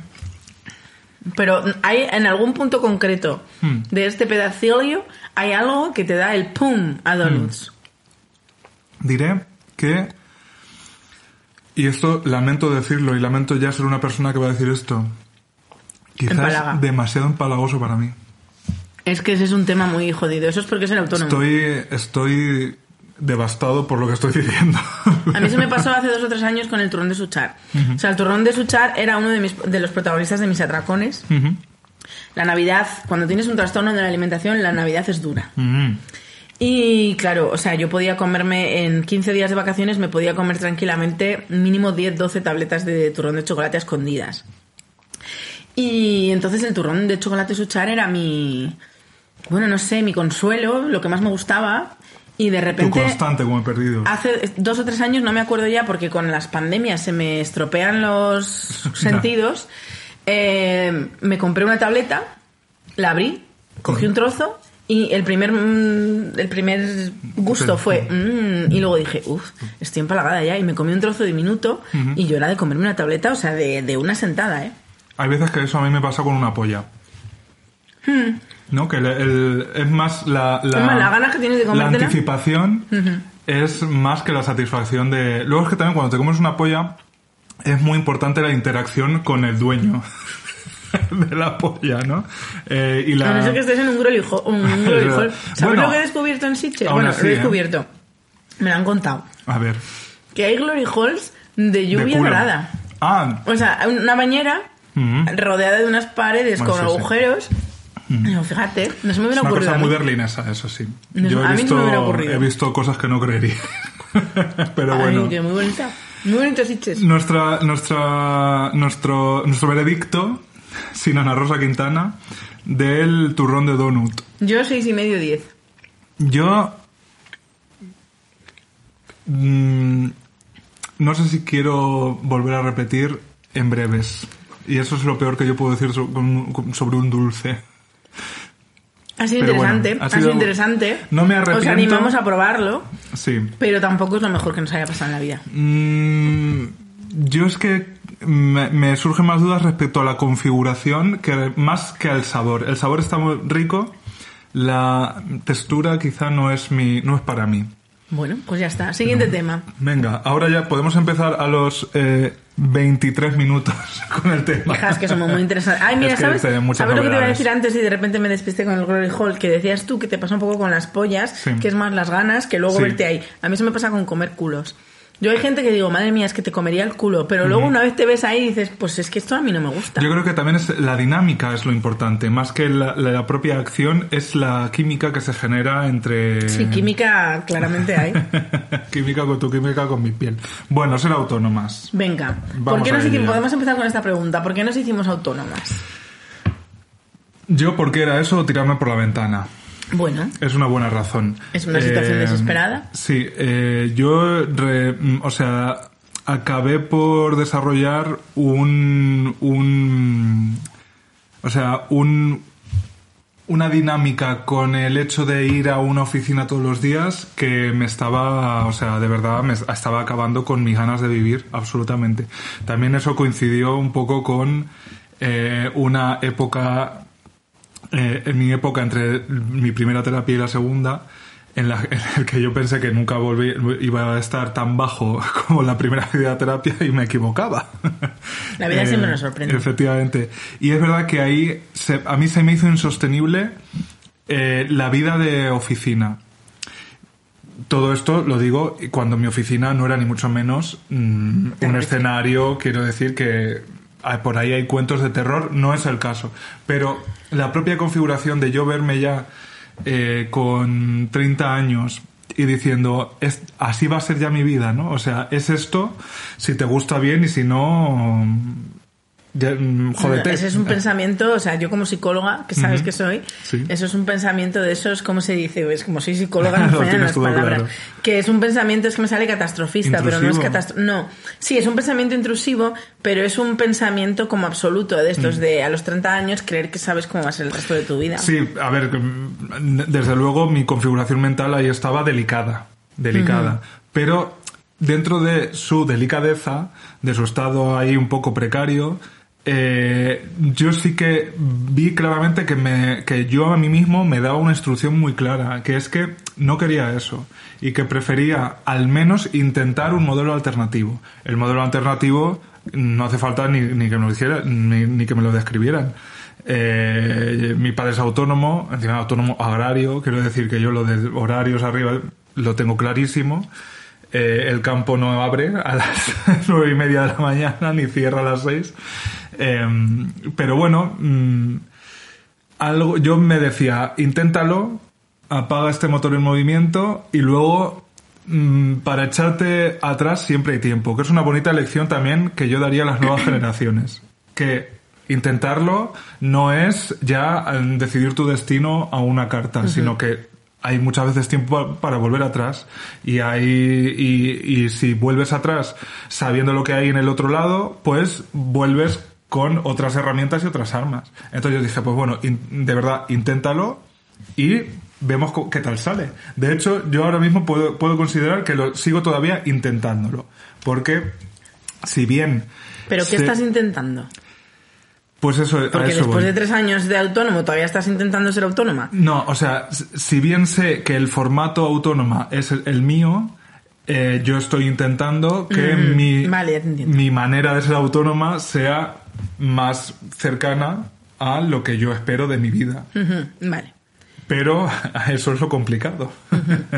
Pero hay en algún punto concreto Hmm. de este pedacillo hay algo que te da el pum a donuts. Diré que... Y esto lamento decirlo y lamento ya ser una persona que va a decir esto. Quizás Empalaga. demasiado empalagoso para mí. Es que ese es un tema muy jodido. Eso es porque es el autónomo. Estoy, estoy devastado por lo que estoy <laughs> diciendo. A mí se me pasó hace dos o tres años con el turrón de Suchar. O sea, el turrón de Suchar era uno de, mis, de los protagonistas de mis atracones. La Navidad, cuando tienes un trastorno de la alimentación, la Navidad es dura. Y claro, o sea, yo podía comerme en 15 días de vacaciones, me podía comer tranquilamente mínimo 10, 12 tabletas de turrón de chocolate a escondidas. Y entonces el turrón de chocolate Suchar era mi, bueno, no sé, mi consuelo, lo que más me gustaba. Y de Tu repente... constante como he perdido. Hace dos o tres años, no me acuerdo ya, porque con las pandemias se me estropean los <laughs> sentidos. eh, me compré una tableta, la abrí, cogí un trozo y el primer, mm, el primer gusto fue. mm, y luego dije, uff, estoy empalagada ya. Y me comí un trozo diminuto y yo era de comerme una tableta, o sea, de, de una sentada, ¿eh? Hay veces que eso a mí me pasa con una polla. ¿No? Que el, el- es más la... La, Hmm. Es más, la ganas que tienes de La anticipación es más que la satisfacción de... Luego es que también cuando te comes una polla es muy importante la interacción con el dueño <laughs> de la polla, ¿no? Eh, y la... A no ser que estés en un glory hole. Un <laughs> hole. ¿Sabes Bueno, lo que he descubierto en Sitges? Bueno, así, lo he ¿eh? descubierto. Me lo han contado. A ver. Que hay glory holes de lluvia dorada. Ah, O sea, una bañera Ujú. rodeada de unas paredes Bueno, con sí, sí. agujeros. Digo, fíjate, no se me es hubiera una ocurrido. cosa a muy mí. berlinesa, eso sí. No, Yo he a mí no visto, me hubiera ocurrido. he visto cosas que no creería. <laughs> Pero Ay, bueno. que muy bonita. Muy bonito Sitges. Nuestra, nuestra, nuestro, nuestro veredicto, sin Ana Rosa Quintana, del turrón de donut. Yo seis y medio, diez. Yo mm, no sé si quiero volver a repetir en breves. Y eso es lo peor que yo puedo decir sobre un dulce. Ha sido Pero bueno, interesante, ha ha sido- sido interesante. No me Os arrepiento. animamos a probarlo, Sí. pero tampoco es lo mejor que nos haya pasado en la vida. Mm, yo es que me, me surgen más dudas respecto a la configuración que más que al sabor. El sabor está muy rico, la textura quizá no es mi, no es para mí. Bueno, pues ya está. Siguiente tema. Venga, ahora ya podemos empezar a los eh, 23 minutos <laughs> con el tema. Hijas, que somos muy interesantes. Ay, mira, Es que ¿sabes, ¿sabes lo que te iba a decir antes y de repente me despisté con el Glory Hall? Que decías tú que te pasa un poco con las pollas, Sí. que es más las ganas que luego Sí. verte ahí. A mí eso me pasa con comer culos. Yo hay gente que digo, madre mía, es que te comería el culo, pero luego una vez te ves ahí y dices, pues es que esto a mí no me gusta. Yo creo que también es la dinámica es lo importante, más que la, la propia acción, es la química que se genera entre... Sí, química claramente hay. <laughs> química con tu química con mi piel. Bueno, ser autónomas. Venga, ¿por qué nos hicimos, podemos empezar con esta pregunta? ¿Por qué nos hicimos autónomas? Yo, porque era eso, tirarme por la ventana. Bueno, Es una buena razón. Es una situación desesperada. Sí, eh, yo, re- o sea, acabé por desarrollar un, un o sea, un, una dinámica con el hecho de ir a una oficina todos los días que me estaba, o sea, de verdad me estaba acabando con mis ganas de vivir, absolutamente. También eso coincidió un poco con eh, una época, eh, en mi época entre mi primera terapia y la segunda, en la, <laughs> que yo pensé que nunca volví, iba a estar tan bajo <laughs> como la primera terapia y me equivocaba. <laughs> La vida siempre nos sorprende. Efectivamente. Y es verdad que ahí a mí se me hizo insostenible eh, la vida de oficina. Todo esto lo digo cuando mi oficina no era ni mucho menos mm, un escenario, quiero decir que por ahí hay cuentos de terror, no es el caso. Pero la propia configuración de yo verme ya eh, con 30 años y diciendo, es, así va a ser ya mi vida, ¿no? O sea, es esto, si te gusta bien y si no, Mm, ese es un pensamiento, o sea, yo como psicóloga, que sabes que soy, eso es un pensamiento de esos, ¿cómo se dice? Es como soy psicóloga, <laughs> no, no las palabras. Que es un pensamiento, es que me sale catastrofista, pero no es catastrófico. No, sí, es un pensamiento intrusivo, pero es un pensamiento como absoluto de estos, mm. de a los 30 años creer que sabes cómo va a ser el resto de tu vida. Sí, a ver, desde luego mi configuración mental ahí estaba delicada, delicada. Pero dentro de su delicadeza, de su estado ahí un poco precario, eh, yo sí que vi claramente que, me, que yo a mí mismo me daba una instrucción muy clara, que es que no quería eso y que prefería al menos intentar un modelo alternativo. El modelo alternativo no hace falta ni, que me lo hiciera, ni, que me lo describieran. Eh, mi padre es autónomo, encima autónomo agrario, quiero decir que yo lo de horarios arriba lo tengo clarísimo. Eh, el campo no abre a las <laughs> nueve y media de la mañana ni cierra a las seis. Em, pero bueno, mm, algo, yo me decía, inténtalo, apaga este motor en movimiento y luego mm, para echarte atrás siempre hay tiempo, que es una bonita lección también que yo daría a las nuevas <clears throat> generaciones. Que intentarlo no es ya em, decidir tu destino a una carta, sino que hay muchas veces tiempo para volver atrás y, hay, y, y si vuelves atrás sabiendo lo que hay en el otro lado, pues vuelves con otras herramientas y otras armas. Entonces yo dije, pues bueno, de verdad, inténtalo y vemos qué tal sale. De hecho, yo ahora mismo puedo, puedo considerar que lo sigo todavía intentándolo. Porque, si bien... ¿Pero qué estás intentando? Pues eso, Porque después de tres años de autónomo todavía estás intentando ser autónoma. No, o sea, si bien sé que el formato autónoma es el mío, eh, yo estoy intentando que mm, mi, mi manera de ser autónoma sea más cercana a lo que yo espero de mi vida. Vale. Pero <laughs> eso es lo complicado.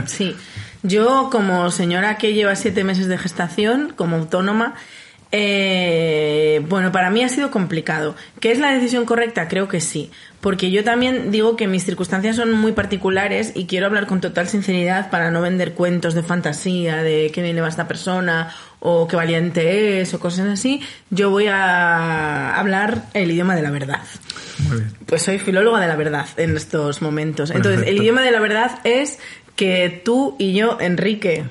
Sí. Yo, como señora que lleva siete meses de gestación, como autónoma, eh, bueno, para mí ha sido complicado. ¿Qué es la decisión correcta? Creo que sí. Porque yo también digo que mis circunstancias son muy particulares y quiero hablar con total sinceridad para no vender cuentos de fantasía, de qué bien le va a esta persona o qué valiente es o cosas así. Yo voy a hablar el idioma de la verdad. Muy bien. Pues soy filóloga de la verdad en estos momentos. Entonces, el idioma de la verdad es que tú y yo, Enrique,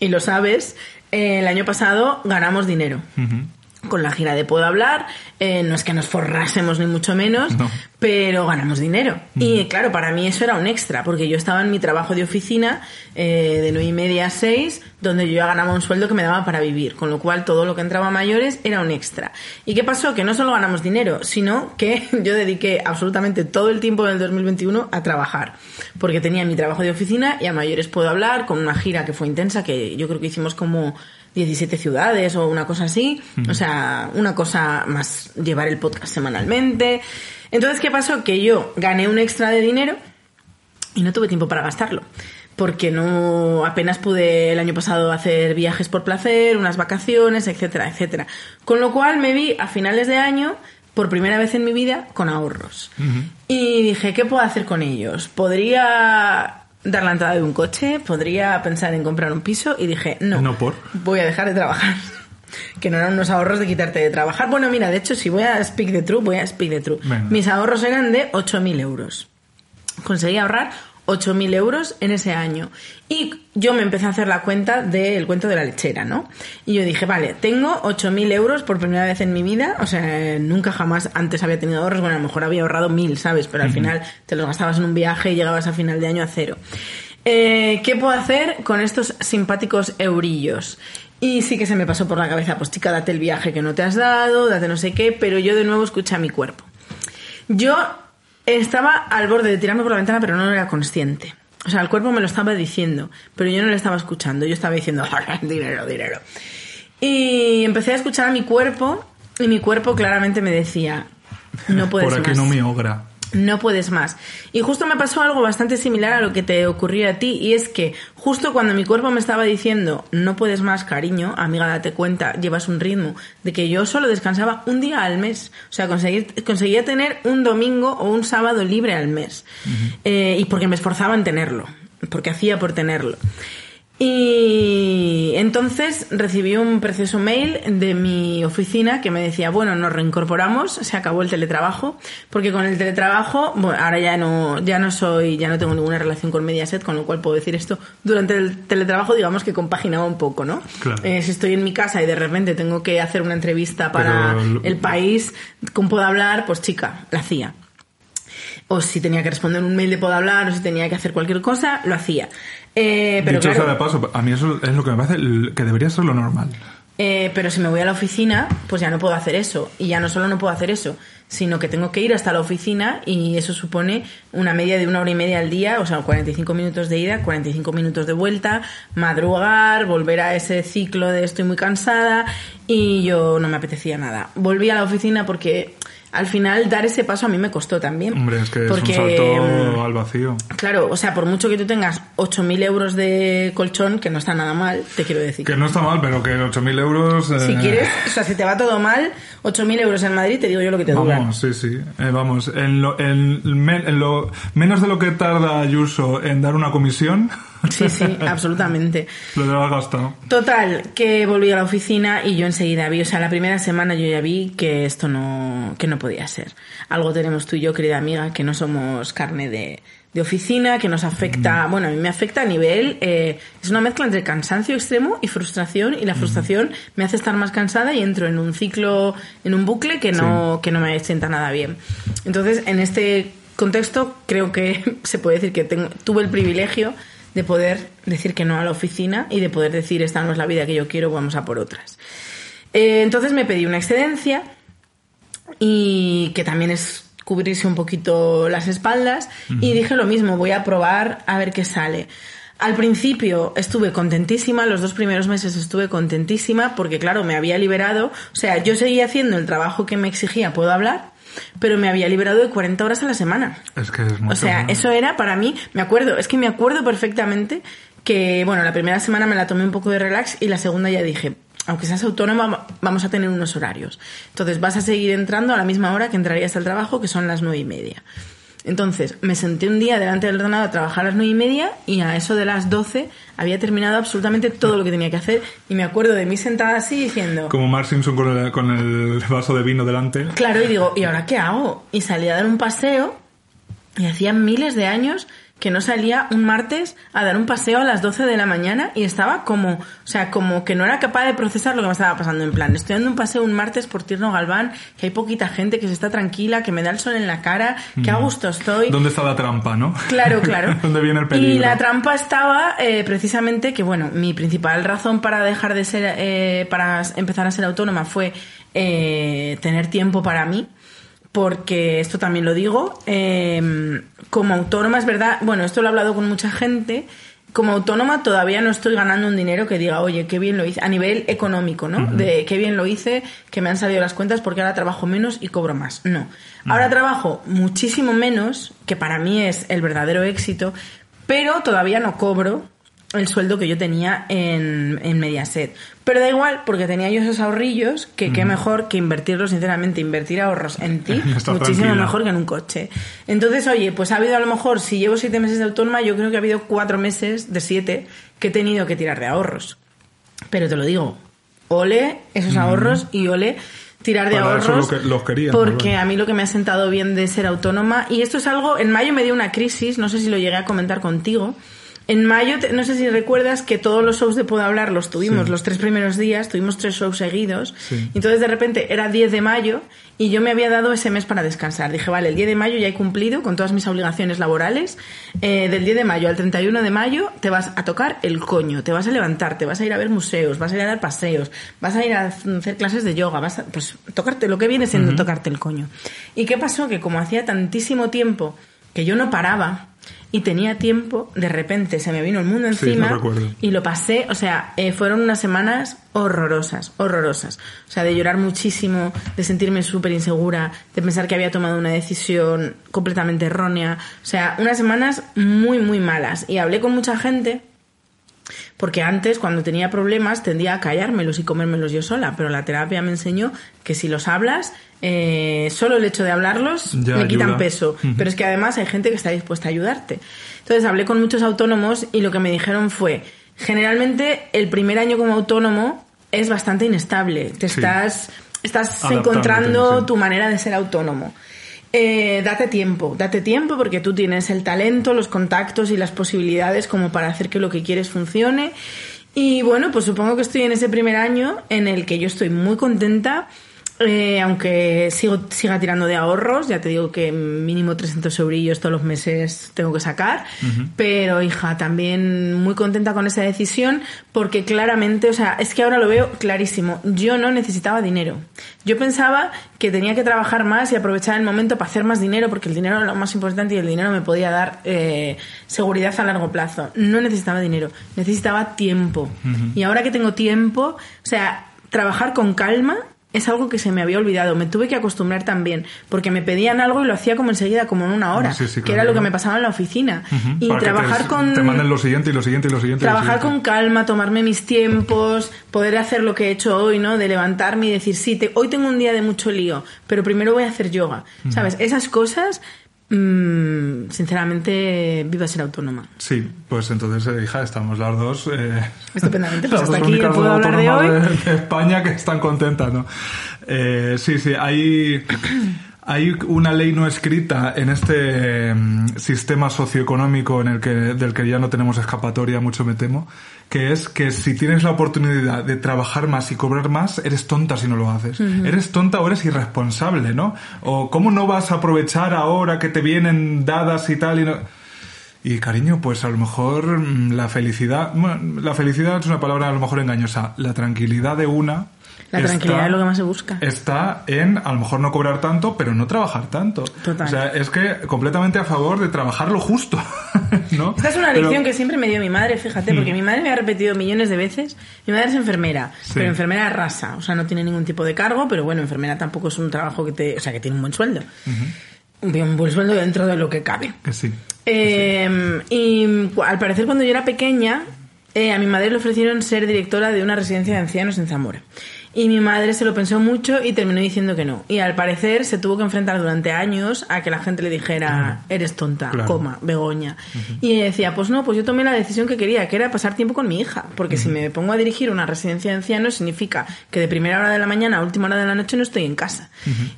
y lo sabes, el año pasado ganamos dinero. Con la gira de Puedo Hablar, eh, no es que nos forrásemos ni mucho menos, pero ganamos dinero. Y claro, para mí eso era un extra, porque yo estaba en mi trabajo de oficina eh, de nueve y media a 6, donde yo ya ganaba un sueldo que me daba para vivir, con lo cual todo lo que entraba a mayores era un extra. ¿Y qué pasó? Que no solo ganamos dinero, sino que <laughs> yo dediqué absolutamente todo el tiempo del 2021 a trabajar, porque tenía mi trabajo de oficina y a mayores Puedo Hablar, con una gira que fue intensa, que yo creo que hicimos como 17 ciudades o una cosa así. O sea, una cosa más llevar el podcast semanalmente. Entonces, ¿qué pasó? Que yo gané un extra de dinero y no tuve tiempo para gastarlo. Porque no apenas pude el año pasado hacer viajes por placer, unas vacaciones, etcétera, etcétera. Con lo cual me vi a finales de año por primera vez en mi vida con ahorros. Y dije, ¿qué puedo hacer con ellos? Podría dar la entrada de un coche, podría pensar en comprar un piso y dije, no, no por. voy a dejar de trabajar. <laughs> que no eran unos ahorros de quitarte de trabajar. Bueno, mira, de hecho, si voy a speak the truth, voy a speak the truth. Mis ahorros eran de 8.000 euros. Conseguí ahorrar 8.000 euros en ese año. Y yo me empecé a hacer la cuenta del cuento de la lechera, ¿no? Y yo dije, vale, tengo 8.000 euros por primera vez en mi vida, o sea, nunca jamás antes había tenido ahorros, bueno, a lo mejor había ahorrado 1.000, ¿sabes? Pero al final te los gastabas en un viaje y llegabas a final de año a cero. Eh, ¿Qué puedo hacer con estos simpáticos eurillos? Y sí que se me pasó por la cabeza, pues chica, date el viaje que no te has dado, date no sé qué, pero yo de nuevo escuché a mi cuerpo. Yo estaba al borde de tirarme por la ventana, pero no era consciente. O sea, el cuerpo me lo estaba diciendo, pero yo no le estaba escuchando. Yo estaba diciendo, <laughs> dinero, dinero. Y empecé a escuchar a mi cuerpo y mi cuerpo claramente me decía, no puedes Por aquí más no me ogra. No puedes más. Y justo me pasó algo bastante similar a lo que te ocurrió a ti, y es que justo cuando mi cuerpo me estaba diciendo, no puedes más, cariño, amiga, date cuenta, llevas un ritmo, de que yo solo descansaba un día al mes. O sea, conseguí- conseguía tener un domingo o un sábado libre al mes. Eh, y porque me esforzaba en tenerlo, porque hacía por tenerlo. Y entonces recibí un precioso mail de mi oficina que me decía, bueno, nos reincorporamos, se acabó el teletrabajo, porque con el teletrabajo, bueno, ahora ya no, ya no soy, ya no tengo ninguna relación con Mediaset, con lo cual puedo decir esto, durante el teletrabajo digamos que compaginaba un poco, ¿no? Claro. Eh, si estoy en mi casa y de repente tengo que hacer una entrevista para Pero- el país, ¿cómo puedo hablar? Pues chica, la hacía o si tenía que responder un mail de puedo hablar, o si tenía que hacer cualquier cosa, lo hacía. Eh, pero Dicho claro, sea de paso, a mí eso es lo que me parece que debería ser lo normal. eh, pero si me voy a la oficina, pues ya no puedo hacer eso. Y ya no solo no puedo hacer eso, sino que tengo que ir hasta la oficina y eso supone una media de una hora y media al día, o sea, 45 minutos de ida, 45 minutos de vuelta, madrugar, volver a ese ciclo de estoy muy cansada y yo no me apetecía nada. Volví a la oficina porque al final dar ese paso a mí me costó también. Hombre, es que porque, es un salto mm, al vacío. Claro, o sea, por mucho que tú tengas 8.000 euros de colchón, que no está nada mal, te quiero decir. Que no está mal, pero que 8.000 euros... Si eh, quieres, o sea, si te va todo mal, 8.000 euros en Madrid, te digo yo lo que te dura. Vamos, sí, sí. Eh, vamos, en lo, en, men- en lo menos de lo que tarda Ayuso en dar una comisión, <laughs> Sí, sí, absolutamente. lo de haber gastado. Total, que volví a la oficina y yo enseguida vi, o sea, la primera semana yo ya vi que esto no, que no podía ser. Algo tenemos tú y yo, querida amiga, que no somos carne de, de oficina, que nos afecta, bueno, a mí me afecta a nivel, eh, es una mezcla entre cansancio extremo y frustración, y la frustración me hace estar más cansada y entro en un ciclo, en un bucle que no, que no me sienta nada bien. Entonces, en este contexto, creo que <laughs> se puede decir que tengo, tuve el privilegio de poder decir que no a la oficina y de poder decir esta no es la vida que yo quiero, vamos a por otras. Eh, entonces me pedí una excedencia y que también es cubrirse un poquito las espaldas y dije lo mismo, voy a probar a ver qué sale. Al principio estuve contentísima, los dos primeros meses estuve contentísima porque claro, me había liberado, o sea, yo seguía haciendo el trabajo que me exigía, puedo hablar, pero me había liberado de 40 horas a la semana. Es que es mucho. O sea, eso era para mí, me acuerdo, es que me acuerdo perfectamente que, bueno, la primera semana me la tomé un poco de relax y la segunda ya dije, aunque seas autónoma, vamos a tener unos horarios. Entonces vas a seguir entrando a la misma hora que entrarías al trabajo, que son las nueve y media. Entonces me senté un día delante del ordenador a trabajar a las nueve y media y a eso de las 12 había terminado absolutamente todo lo que tenía que hacer y me acuerdo de mí sentada así diciendo... Como Mark Simpson con el, con el vaso de vino delante. Claro, y digo, ¿y ahora qué hago? Y salí a dar un paseo y hacía miles de años que no salía un martes a dar un paseo a las 12 de la mañana y estaba como, o sea, como que no era capaz de procesar lo que me estaba pasando en plan. Estoy dando un paseo un martes por Tierno Galván, que hay poquita gente, que se está tranquila, que me da el sol en la cara, que a gusto estoy. ¿Dónde está la trampa, no? Claro, <laughs> claro. ¿Dónde viene el peligro? Y la trampa estaba eh, precisamente que, bueno, mi principal razón para dejar de ser, eh, para empezar a ser autónoma fue eh, tener tiempo para mí. Porque esto también lo digo, eh, como autónoma es verdad, bueno, esto lo he hablado con mucha gente, como autónoma todavía no estoy ganando un dinero que diga, oye, qué bien lo hice, a nivel económico, ¿no? De qué bien lo hice, que me han salido las cuentas porque ahora trabajo menos y cobro más. No. Ahora trabajo muchísimo menos, que para mí es el verdadero éxito, pero todavía no cobro el sueldo que yo tenía en, en Mediaset. Pero da igual, porque tenía yo esos ahorrillos, que qué mejor que invertirlos, sinceramente, invertir ahorros en ti, <laughs> muchísimo tranquila. mejor que en un coche. Entonces, oye, pues ha habido a lo mejor, si llevo siete meses de autónoma, yo creo que ha habido cuatro meses de siete que he tenido que tirar de ahorros. Pero te lo digo, ole esos ahorros y ole tirar de Para ahorros lo que- los querían, porque a mí lo que me ha sentado bien de ser autónoma y esto es algo en mayo me dio una crisis no sé si lo llegué a comentar contigo en mayo no sé si recuerdas que todos los shows de Puedo hablar los tuvimos Sí. los tres primeros días tuvimos tres shows seguidos. Sí. entonces de repente era 10 de mayo y yo me había dado ese mes para descansar. Dije vale el 10 de mayo ya he cumplido con todas mis obligaciones laborales. Eh, del 10 de mayo al 31 de mayo te vas a tocar el coño te vas a levantar te vas a ir a ver museos vas a ir a dar paseos vas a ir a hacer clases de yoga vas a pues tocarte lo que viene siendo tocarte el coño y qué pasó que como hacía tantísimo tiempo que yo no paraba y tenía tiempo, de repente se me vino el mundo Sí, encima recuerdo. y lo pasé, o sea, eh, fueron unas semanas horrorosas, horrorosas. O sea, de llorar muchísimo, de sentirme súper insegura, de pensar que había tomado una decisión completamente errónea. O sea, unas semanas muy, muy malas. Y hablé con mucha gente porque antes, cuando tenía problemas, tendía a callármelos y comérmelos yo sola, pero la terapia me enseñó que si los hablas, eh, solo el hecho de hablarlos Ya le quitan ayuda. peso. Pero es que además hay gente que está dispuesta a ayudarte. Entonces hablé con muchos autónomos y lo que me dijeron fue, generalmente el primer año como autónomo es bastante inestable. Te Sí. estás, estás encontrando sí. tu manera de ser autónomo. Eh, date tiempo, date tiempo porque tú tienes el talento, los contactos y las posibilidades como para hacer que lo que quieres funcione. Y bueno, pues supongo que estoy en ese primer año en el que yo estoy muy contenta, eh, aunque sigo, siga tirando de ahorros, ya te digo que mínimo 300 eurillos todos los meses tengo que sacar, pero hija, también muy contenta con esa decisión porque claramente, o sea, es que ahora lo veo clarísimo, yo no necesitaba dinero. Yo pensaba que tenía que trabajar más y aprovechar el momento para hacer más dinero porque el dinero era lo más importante y el dinero me podía dar eh, seguridad a largo plazo. No necesitaba dinero, necesitaba tiempo. Y ahora que tengo tiempo, o sea, trabajar con calma es algo que se me había olvidado. Me tuve que acostumbrar también, porque me pedían algo y lo hacía como enseguida, como en una hora, Sí, sí, que era lo que me pasaba en la oficina. Y Para trabajar te, con... Te manden lo siguiente y lo siguiente y lo siguiente. lo Trabajar con calma, tomarme mis tiempos, poder hacer lo que he hecho hoy, ¿no? De levantarme y decir, sí, te- hoy tengo un día de mucho lío, pero primero voy a hacer yoga. ¿Sabes? Esas cosas, mm, sinceramente, viva ser autónoma. Sí, pues entonces, eh, hija, estamos las dos. Eh, Estupendamente, <laughs> pues las hasta dos aquí puedo hablar de autónomas hoy. de, de España que están contentas, ¿no? Eh, sí, sí, hay. Hay una ley no escrita en este mm, sistema socioeconómico en el que, del que ya no tenemos escapatoria, mucho me temo, que es que si tienes la oportunidad de trabajar más y cobrar más, eres tonta si no lo haces. Eres tonta o eres irresponsable, ¿no? O cómo no vas a aprovechar ahora que te vienen dadas y tal y no... Y cariño, pues a lo mejor mm, la felicidad, bueno, la felicidad es una palabra a lo mejor engañosa. La tranquilidad de una. La tranquilidad es lo que más se busca. Está en a lo mejor no cobrar tanto, pero no trabajar tanto. Total. O sea, es que completamente a favor de trabajar lo justo. <laughs> ¿no? Esta es una Pero- lección que siempre me dio mi madre, fíjate, porque mi madre me ha repetido millones de veces. Mi madre es enfermera, Sí. pero enfermera rasa, o sea, no tiene ningún tipo de cargo, pero bueno, enfermera tampoco es un trabajo que te, o sea, que tiene un buen sueldo. Un buen sueldo dentro de lo que cabe. Que sí. Eh, y cu- al parecer cuando yo era pequeña, eh, a mi madre le ofrecieron ser directora de una residencia de ancianos en Zamora. Y mi madre se lo pensó mucho y terminó diciendo que no. Y al parecer se tuvo que enfrentar durante años a que la gente le dijera, eres tonta, Claro. coma, Begoña. Y ella decía, pues no, pues yo tomé la decisión que quería, que era pasar tiempo con mi hija. Porque si me pongo a dirigir una residencia de ancianos significa que de primera hora de la mañana a última hora de la noche no estoy en casa.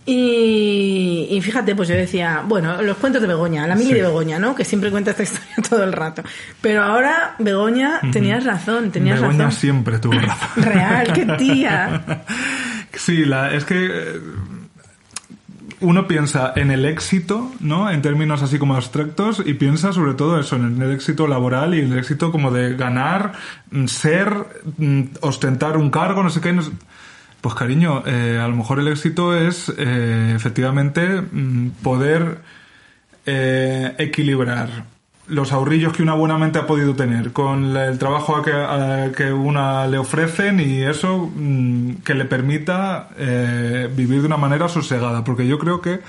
y, y fíjate, pues yo decía, bueno, los cuentos de Begoña, la mili Sí. de Begoña, ¿no? Que siempre cuenta esta <laughs> historia todo el rato. Pero ahora, Begoña, tenías razón, tenías Begoña razón. siempre tuvo <laughs> razón. Real, qué tía. <laughs> Sí, es que eh, uno piensa en el éxito, ¿no? En términos así como abstractos y piensa sobre todo eso, en el éxito laboral y el éxito como de ganar, mm, ser, mm, ostentar un cargo, no sé qué. Pues cariño, eh, a lo mejor el éxito es eh, efectivamente mm, poder equilibrar los ahorrillos que una buena mente ha podido tener con el trabajo a que, a que una le ofrecen y eso mm, que le permita eh, vivir de una manera sosegada. Porque yo creo que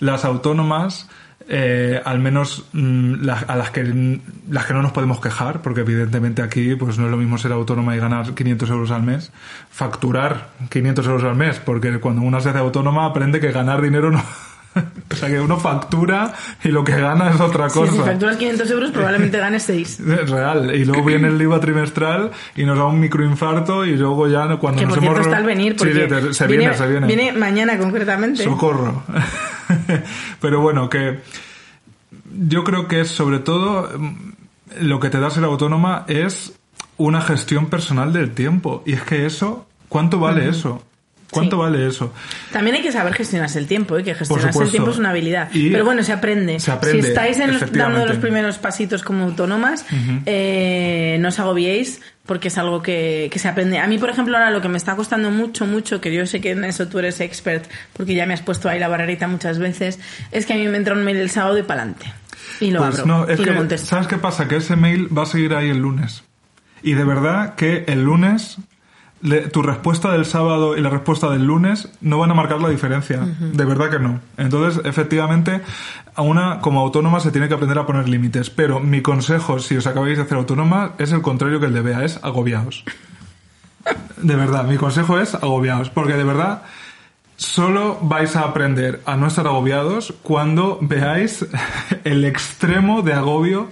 las autónomas, eh, al menos mm, las- a las que, las que no nos podemos quejar, porque evidentemente aquí pues no es lo mismo ser autónoma y ganar 500 euros al mes, facturar 500 euros al mes, porque cuando una se hace autónoma aprende que ganar dinero no, <laughs> <laughs> o sea que uno factura y lo que gana es otra Sí, cosa. si facturas 500 euros, probablemente ganes 6. <laughs> Es real. Y luego viene el IVA trimestral y nos da un microinfarto y luego ya cuando Que nos por hemos... está al venir, Sí, porque te- se viene, se viene. Viene mañana concretamente. Socorro. <laughs> Pero bueno, que yo creo que es sobre todo mm, lo que te da ser autónoma es una gestión personal del tiempo. Y es que eso, ¿cuánto vale eso? ¿Cuánto Sí. vale eso? También hay que saber gestionarse el tiempo, ¿eh? que gestionarse el tiempo es una habilidad. Y Pero bueno, se aprende. se aprende, si estáis en los- dando los primeros pasitos como autónomas, eh, no os agobiéis porque es algo que, que se aprende. A mí, por ejemplo, ahora lo que me está costando mucho, mucho, que yo sé que en eso tú eres expert porque ya me has puesto ahí la barrerita muchas veces, es que a mí me entra un mail el sábado y para adelante. Y lo Pues abro no, es y que, lo contesto. ¿sabes qué pasa? Que ese mail va a seguir ahí el lunes. Y de verdad que el lunes, le- tu respuesta del sábado y la respuesta del lunes no van a marcar la diferencia. De verdad que no. Entonces, efectivamente, a una como autónoma se tiene que aprender a poner límites. Pero mi consejo, si os acabáis de hacer autónoma, es el contrario que el de Bea, es agobiaos. De verdad, mi consejo es agobiaos. Porque de verdad, Solo vais a aprender a no estar agobiados cuando veáis <laughs> el extremo de agobio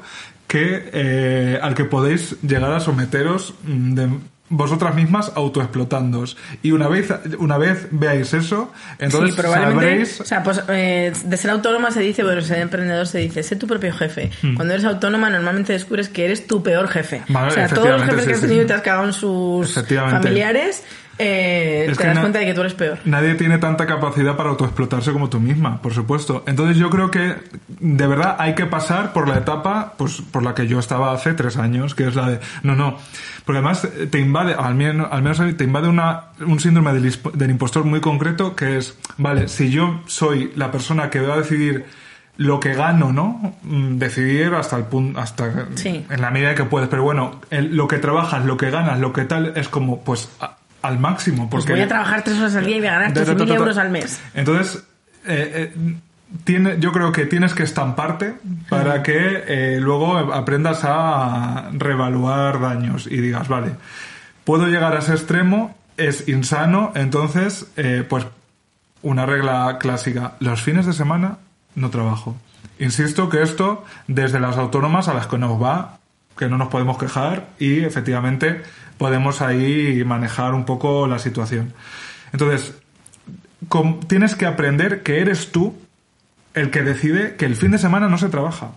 que eh, al que podéis llegar a someteros mm, de vosotras mismas autoexplotándoos. Y una vez, una vez veáis eso, entonces sí, probablemente. sabréis O sea, pues eh, de ser autónoma se dice, bueno, ser emprendedor se dice, sé tu propio jefe. Cuando eres autónoma, normalmente descubres que eres tu peor jefe. Hmm. Vale, o sea, todos los jefes que sí, has sí. tenido y te has cagado en sus familiares, eh, Es te das cuenta de que tú eres peor. Nadie tiene tanta capacidad para autoexplotarse como tú misma, por supuesto. Entonces yo creo que de verdad hay que pasar por la etapa pues por la que yo estaba hace tres años, que es la de no, no. Porque además te invade, al menos, al menos te invade una, un síndrome del, del impostor muy concreto que es, vale, si yo soy la persona que va a decidir lo que gano, ¿no? Mm, Decidir hasta el punto, hasta Sí. en la medida que puedes. Pero bueno, el- lo que trabajas, lo que ganas, lo que tal, es como, pues, a- al máximo. Pues Porque voy a trabajar tres horas al día y voy a ganar Ta, ta, ta, 13.000 ta, ta. euros al mes. Entonces, eh, eh, tiene, yo creo que tienes que estamparte para que eh, luego aprendas a revaluar daños y digas, vale, puedo llegar a ese extremo, es insano, entonces, pues una regla clásica, los fines de semana no trabajo. Insisto que esto, desde las autónomas a las que nos va, que no nos podemos quejar y efectivamente podemos ahí manejar un poco la situación. Entonces, com- tienes que aprender que eres tú el que decide que el fin de semana no se trabaja.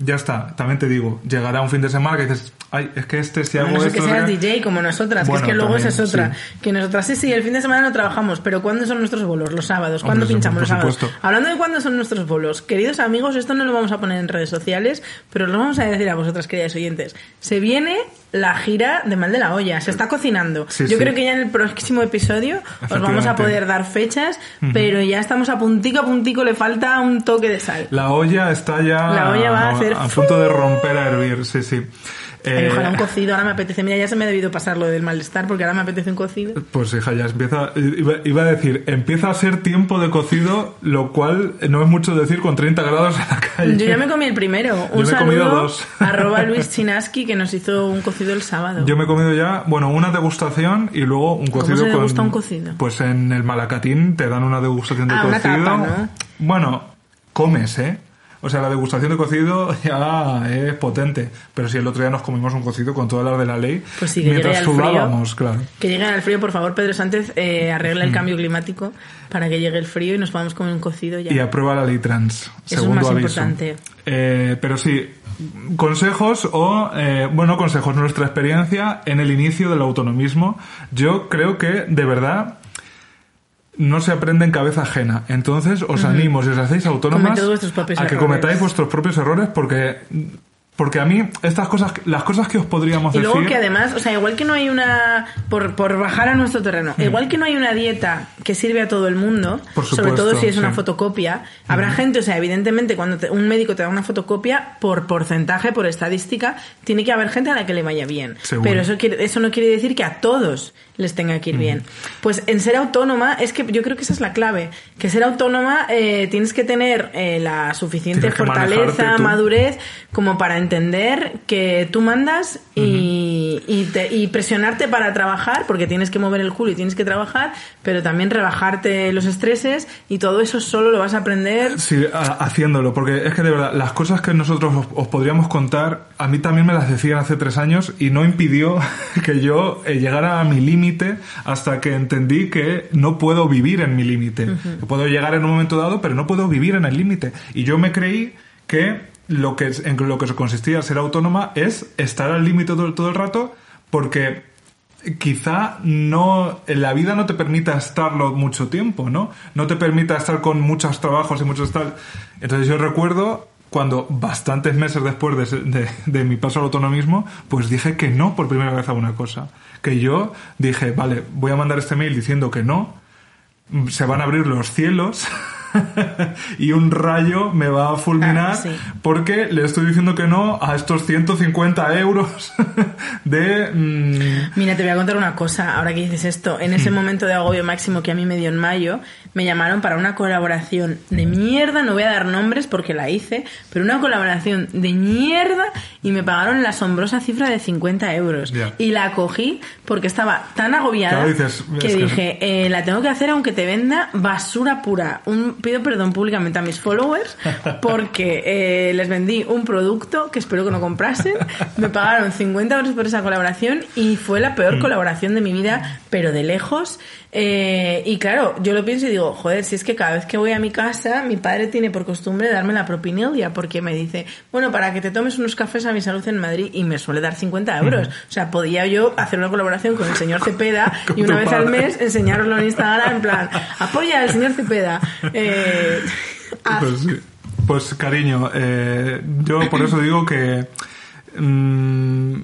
Ya está, también te digo, llegará un fin de semana que dices, ay, es que este si hago no ser esto... que seas DJ como nosotras, Bueno, que es que luego también, esa es otra. sí. Que nosotras, sí, sí, el fin de semana no trabajamos, pero ¿cuándo son nuestros bolos? Los sábados. ¿Cuándo Hombre, pinchamos los sábados? supuesto. Hablando de cuándo son nuestros bolos, queridos amigos, esto no lo vamos a poner en redes sociales, pero lo vamos a decir a vosotras, queridas oyentes. Se viene la gira de Mal de la Olla, se está cocinando. Sí, Yo sí. creo que ya en el próximo episodio os vamos a poder dar fechas, pero ya estamos a puntico a puntico, le falta un toque de sal. La olla está ya La olla va a hacer punto de romper a hervir, sí, sí. Ay, Eh, ojalá un cocido, ahora me apetece. Mira, ya se me ha debido pasar lo del malestar, porque ahora me apetece un cocido. Pues hija, ya empieza, iba, iba a decir, empieza a ser tiempo de cocido, lo cual no es mucho decir con 30 grados en la calle. Yo ya me comí el primero. Un Yo me he comido dos. arroba Luis Chinaski que nos hizo un cocido el sábado. Yo me he comido ya, bueno, una degustación y luego un cocido se con... degusta un cocido? Pues en el Malacatín te dan una degustación de Ah, una cocido. tapa, ¿no? Bueno, comes, ¿eh? O sea, la degustación de cocido <laughs> ya es potente. Pero si el otro día nos comimos un cocido con todas las de la ley, Pues sí, que mientras al frío. claro. Que llegue al frío, por favor, Pedro Sánchez, eh, <laughs> arregla el Mm. cambio climático para que llegue el frío y nos podamos comer un cocido ya. Y aprueba la ley trans. Eso es más aviso. importante. Eh, pero sí, consejos o, eh, bueno, consejos, nuestra experiencia en el inicio del autonomismo. Yo creo que, de verdad, no se aprende en cabeza ajena. Entonces, os animo, si os hacéis autónomas, a que errores. cometáis vuestros propios errores porque... Porque a mí, estas cosas, las cosas que os podríamos Y decir... luego que además, o sea, igual que no hay una, por, por bajar a nuestro terreno, igual que no hay una dieta que sirve a todo el mundo, Mm. Sobre todo si es una fotocopia, habrá gente, o sea, evidentemente cuando te- un médico te da una fotocopia, por porcentaje, por estadística, tiene que haber gente a la que le vaya bien. Seguro. Pero eso, quiere, eso no quiere decir que a todos les tenga que ir bien. Pues en ser autónoma, es que yo creo que esa es la clave, que ser autónoma eh, tienes que tener eh, la suficiente fortaleza, madurez, como para entender que tú mandas y, y, te- y presionarte para trabajar, porque tienes que mover el culo y tienes que trabajar, pero también rebajarte los estreses y todo eso solo lo vas a aprender. Sí, a- haciéndolo, porque es que de verdad, las cosas que nosotros os, os podríamos contar, a mí también me las decían hace tres años y no impidió <laughs> que yo eh, llegara a mi límite hasta que entendí que no puedo vivir en mi límite. Puedo llegar en un momento dado, pero no puedo vivir en el límite. Y yo me creí que lo que es- en lo que consistía ser autónoma es estar al límite todo, todo el rato, porque quizá no la vida no te permita estarlo mucho tiempo, ¿no? No te permita estar con muchos trabajos y muchos tal. Entonces yo recuerdo cuando bastantes meses después de, de- de mi paso al autonomismo, pues dije que no por primera vez a una cosa. Que yo dije, vale, voy a mandar este mail diciendo que no, se van a abrir los cielos <laughs> <laughs> y un rayo me va a fulminar Ah, sí. porque le estoy diciendo que no a estos 150 euros <laughs> de... mm, Mira, te voy a contar una cosa, ahora que dices esto. En ese momento de agobio máximo que a mí me dio en mayo, me llamaron para una colaboración de mierda, no voy a dar nombres porque la hice, pero una colaboración de mierda y me pagaron la asombrosa cifra de 50 euros. Y la cogí porque estaba tan agobiada Claro, dices, que es que- dije, eh, la tengo que hacer aunque te venda basura pura. Un, pido perdón públicamente a mis followers porque eh, les vendí un producto que espero que no comprasen. Me pagaron 50 euros por esa colaboración y fue la Mm. peor colaboración de mi vida, pero de lejos. Eh, y claro, yo lo pienso y digo, joder, si es que cada vez que voy a mi casa, mi padre tiene por costumbre darme la propinilia porque me dice, bueno, para que te tomes unos cafés a mi salud en Madrid y me suele dar 50 euros. O sea, podía yo hacer una colaboración con el señor Cepeda <laughs> y una vez al padre. mes enseñároslo en Instagram en plan, apoya al señor Cepeda. Eh, <laughs> haz. <laughs> Pues. Pues, cariño, eh, yo por eso digo que mm,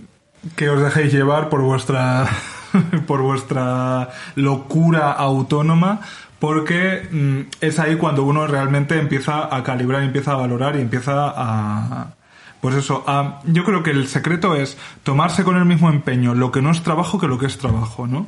que os dejéis llevar por vuestra <laughs> por vuestra locura autónoma porque mm, es ahí cuando uno realmente empieza a calibrar, empieza a valorar y empieza a pues eso, yo creo que el secreto es tomarse con el mismo empeño lo que no es trabajo que lo que es trabajo, ¿no?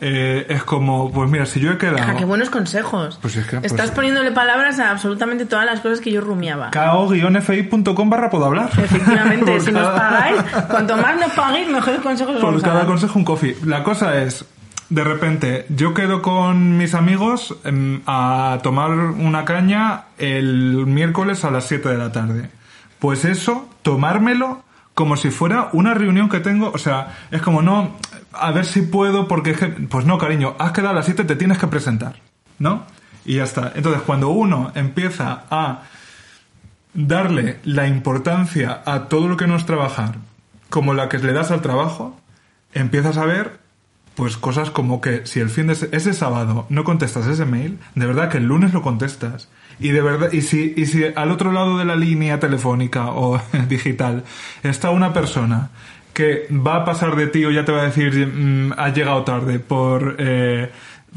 Eh, es como, pues mira, si yo he quedado... Ah, qué buenos consejos. Pues es que, pues- Estás poniéndole palabras a absolutamente todas las cosas que yo rumiaba. ko-fi.com barra puedo hablar. Efectivamente, <laughs> si nos pagáis, cuanto más nos paguéis, mejores consejos os Por vamos a cada dar. consejo un coffee. La cosa es, de repente, yo quedo con mis amigos em, a tomar una caña el miércoles a las 7 de la tarde. Pues eso, tomármelo como si fuera una reunión que tengo, o sea, es como no, a ver si puedo, porque es que, pues no, cariño, has quedado a las 7, te tienes que presentar, ¿no? Y ya está. Entonces, cuando uno empieza a darle la importancia a todo lo que no es trabajar como la que le das al trabajo, empiezas a ver pues cosas como que si el fin de ese, ese sábado no contestas ese mail, de verdad que el lunes lo contestas. Y de verdad, y si, y si al otro lado de la línea telefónica o <laughs> digital está una persona que va a pasar de ti o ya te va a decir mm, has llegado tarde por eh,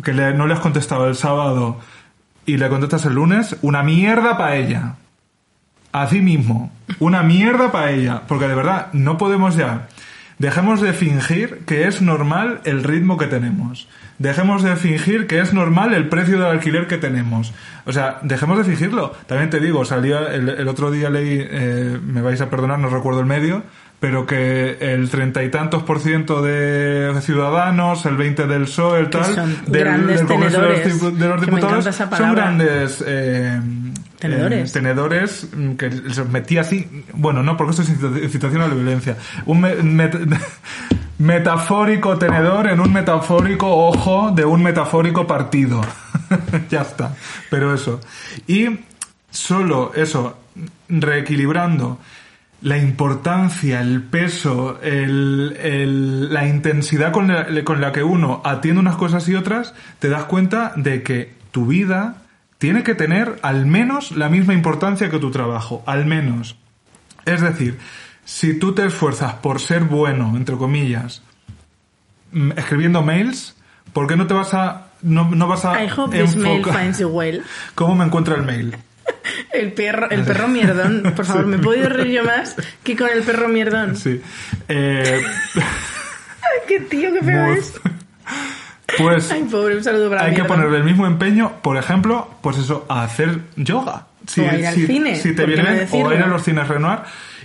que no le has contestado el sábado y le contestas el lunes, una mierda para ella. Así mismo. Una mierda para ella. Porque de verdad, no podemos ya. Dejemos de fingir que es normal el ritmo que tenemos. Dejemos de fingir que es normal el precio del alquiler que tenemos. O sea, dejemos de fingirlo. También te digo, el otro día leí, eh, me vais a perdonar, no recuerdo el medio, pero que el treinta y tantos por ciento de ciudadanos, el 20 del PSOE, el tal, del, Congreso de los de diputados, son grandes eh, Tenedores. eh, tenedores mm, que se metía así. Bueno, no, porque esto es incita- incitación a la violencia. Un me- met- <laughs> metafórico tenedor en un metafórico ojo de un metafórico partido. <laughs> ya está. Pero eso. Y solo eso, reequilibrando la importancia, el peso, el- el- la intensidad con la, con la que uno atiende unas cosas y otras, te das cuenta de que tu vida tiene que tener al menos la misma importancia que tu trabajo, al menos. Es decir, si tú te esfuerzas por ser bueno, entre comillas, mm, escribiendo mails, ¿por qué no te vas a no, no vas a I hope this mail finds you well. ¿Cómo me encuentra el mail? <laughs> El perro, el perro mierdón. Por favor, ¿me he podido reír yo más que con el perro mierdón? Sí. Eh, Ay, qué tío, qué feo es. pues Ay, pobre, un saludo para hay que ponerle el mismo empeño, por ejemplo, pues eso, a hacer yoga. Si, O a ir al si- cine, si te ¿por qué viene no bien, o a ir a los cines Renoir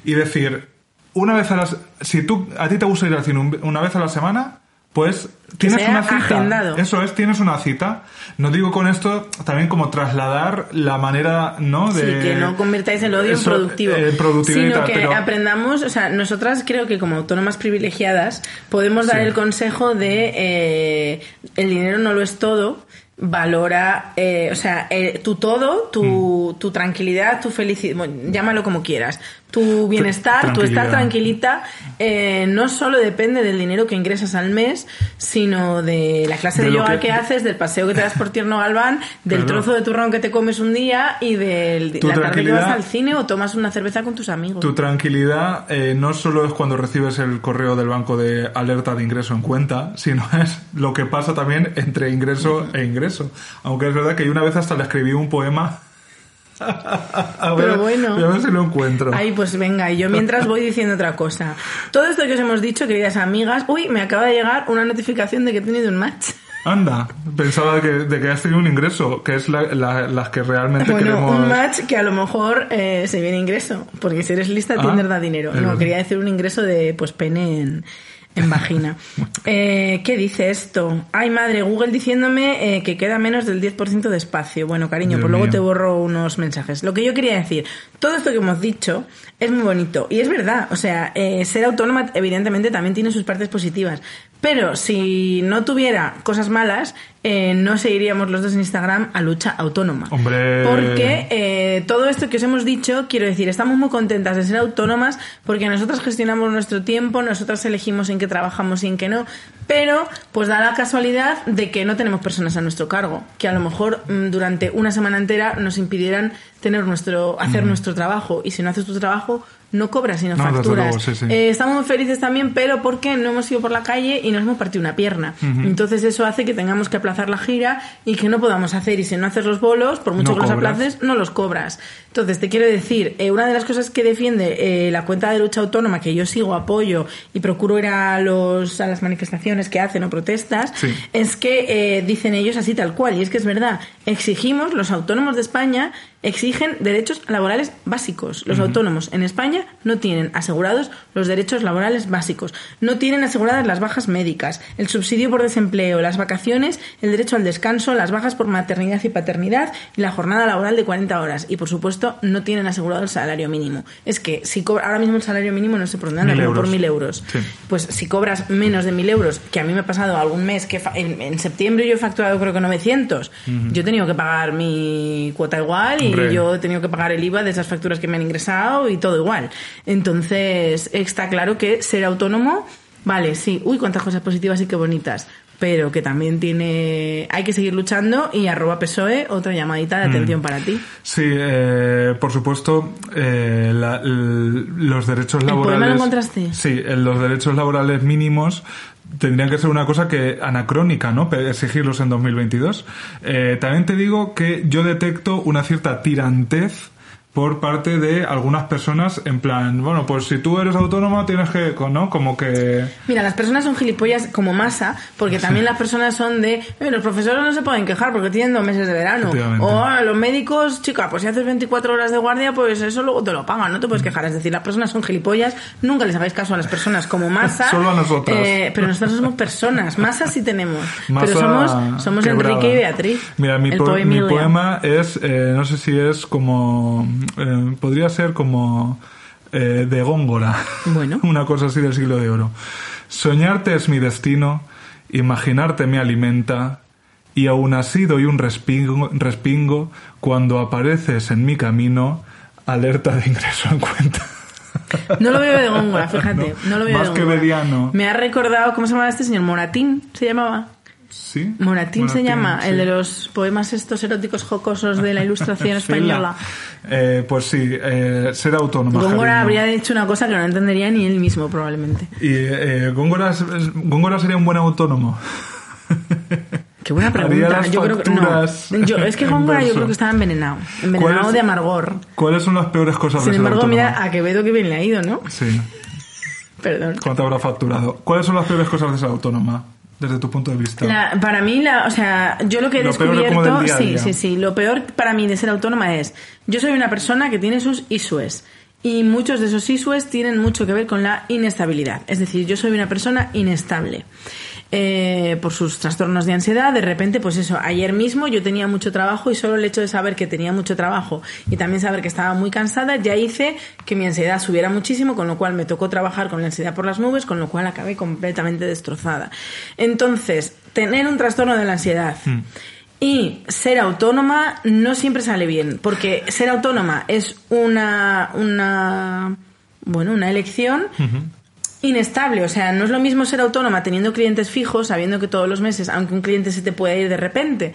y decir, una vez a las... Si tú, a ti te gusta ir al cine un- una vez a la semana, pues tienes sea una cita. agendado. Eso es, tienes una cita. No digo con esto también como trasladar la manera, ¿no? Sí, De... que no convirtáis el odio Eso, en productivo. eh, sino que pero- aprendamos, o sea, nosotras creo que como autónomas privilegiadas podemos dar Sí. el consejo de eh, el dinero no lo es todo. Valora, eh, o sea, eh, tu todo, tu, Mm. tu tranquilidad, tu felicidad, bueno, llámalo como quieras, tu bienestar, tu estar tranquilita, eh, no solo depende del dinero que ingresas al mes, sino de la clase De yoga que- que... haces, del paseo que te das por Tierno Galván, del Claro. trozo de turrón que te comes un día y de la tarde que vas al cine o tomas una cerveza con tus amigos. Tu tranquilidad eh, no solo es cuando recibes el correo del banco de alerta de ingreso en cuenta, sino <laughs> es lo que pasa también entre ingreso e ingreso. Aunque es verdad que yo una vez hasta le escribí un poema. A ver, Pero bueno. a ver si lo encuentro. Ay, pues venga, y yo mientras voy diciendo otra cosa. Todo esto que os hemos dicho, queridas amigas, uy, me acaba de llegar una notificación de que he tenido un match. Anda, pensaba que, de que has tenido un ingreso, que es la- la- las que realmente Bueno, queremos. un match que a lo mejor eh, se viene ingreso, porque si eres lista, Ah, Tinder da dinero. No, verdad. quería decir un ingreso de pues pene en, en vagina. Eh, ¿Qué dice esto? Ay, madre, Google diciéndome eh, que queda menos del 10% de espacio. Bueno, cariño, Dios pues luego mío. te borro unos mensajes. Lo que yo quería decir, todo esto que hemos dicho es muy bonito. Y es verdad, o sea, eh, ser autónoma evidentemente también tiene sus partes positivas. Pero si no tuviera cosas malas, eh, no seguiríamos los dos en Instagram a lucha autónoma. Hombre. Porque eh, todo esto que os hemos dicho, quiero decir, estamos muy contentas de ser autónomas porque nosotras gestionamos nuestro tiempo, nosotras elegimos en qué trabajamos y en qué no, pero pues da la casualidad de que no tenemos personas a nuestro cargo, que a lo mejor mm, durante una semana entera nos impidieran tener nuestro, hacer nuestro trabajo y si no haces tu trabajo no cobras sino No, facturas. luego, sí, sí. Eh, estamos muy felices también, pero porque no hemos ido por la calle y nos hemos partido una pierna. Entonces eso hace que tengamos que aplazar la gira y que no podamos hacer. Y si no haces los bolos, por mucho No que los aplaces, no los cobras. Entonces te quiero decir, eh, una de las cosas que defiende eh, la cuenta de lucha autónoma, que yo sigo, apoyo y procuro ir a, los, a las manifestaciones que hacen o protestas, Sí. es que eh, dicen ellos así tal cual. Y es que es verdad, exigimos, los autónomos de España exigen derechos laborales básicos. Los autónomos en España no tienen asegurados los derechos laborales básicos, no tienen aseguradas las bajas médicas, el subsidio por desempleo, las vacaciones, el derecho al descanso, las bajas por maternidad y paternidad y la jornada laboral de 40 horas. Y por supuesto no tienen asegurado el salario mínimo. Es que si cobra, ahora mismo el salario mínimo no sé por dónde anda, por mil euros. Sí. Pues si cobras menos de mil euros, que a mí me ha pasado algún mes que fa- en, en septiembre yo he facturado creo que 900, yo he tenido que pagar mi cuota igual y yo he tenido que pagar el IVA de esas facturas que me han ingresado y todo igual. Entonces está claro que ser autónomo, vale, sí, uy, cuántas cosas positivas y qué bonitas. Pero que también tiene. Hay que seguir luchando y arroba PSOE, otra llamadita de atención para ti. Sí, eh, por supuesto, eh, la- los derechos ¿El laborales. poema lo encontraste? Sí, los derechos laborales mínimos tendrían que ser una cosa que anacrónica, ¿no? Exigirlos en 2022. Eh, también te digo que yo detecto una cierta tirantez por parte de algunas personas en plan, bueno, pues si tú eres autónoma tienes que, ¿no? Como que... Mira, las personas son gilipollas como masa, porque también las personas son de, "Eh, los profesores no se pueden quejar porque tienen dos meses de verano. O "Ah, los médicos, chica, pues si haces 24 horas de guardia, pues eso luego te lo pagan, no te puedes quejar. Es decir, las personas son gilipollas, nunca les hagáis caso a las personas como masa. <laughs> Solo a nosotras. eh, pero nosotros no somos personas, masa sí tenemos. Masa pero somos, somos. Enrique y Beatriz. Mira, mi, po- mi poema es, eh, no sé si es como, eh, podría ser como eh, de Góngora. Bueno. <laughs> Una cosa así del siglo de oro. Soñarte es mi destino, imaginarte me alimenta, y aún así doy un respingo, respingo cuando apareces en mi camino, alerta de ingreso en cuenta. <laughs> No lo veo de Góngora, fíjate. <laughs> No, lo veo Más de que Góngora. Bediano. Me ha recordado, ¿cómo se llamaba este señor? Moratín, se llamaba. ¿Sí? Moratín, se llama, sí. el de los poemas estos eróticos jocosos de la ilustración <laughs> española. Eh, pues sí, eh, ser autónoma. Góngora habría dicho una cosa que no entendería ni él mismo, probablemente. Y eh, Góngora, Góngora sería un buen autónomo. Qué buena pregunta. Yo creo que no. Yo, es que Góngora yo creo que estaba envenenado. Envenenado ¿Cuál es- de amargor. ¿Cuáles son las peores cosas de Sin embargo, mira a Quevedo que bien le ha ido, ¿no? Sí. Perdón. ¿Cuánto habrá facturado? ¿Cuáles son las peores cosas de ser autónoma? Desde tu punto de vista. La- para mí, la, o sea, yo lo que he Lo descubierto, día sí, día. sí, sí, lo peor para mí de ser autónoma es, yo soy una persona que tiene sus issues y muchos de esos ISUES tienen mucho que ver con la inestabilidad. Es decir, yo soy una persona inestable. Eh, por sus trastornos de ansiedad, de repente, pues eso, ayer mismo yo tenía mucho trabajo y solo el hecho de saber que tenía mucho trabajo y también saber que estaba muy cansada ya hice que mi ansiedad subiera muchísimo, con lo cual me tocó trabajar con la ansiedad por las nubes, con lo cual acabé completamente destrozada. Entonces, tener un trastorno de la ansiedad. Y ser autónoma no siempre sale bien, porque ser autónoma es una, una bueno, una elección, inestable. O sea, no es lo mismo ser autónoma teniendo clientes fijos, sabiendo que todos los meses, aunque un cliente se te pueda ir de repente,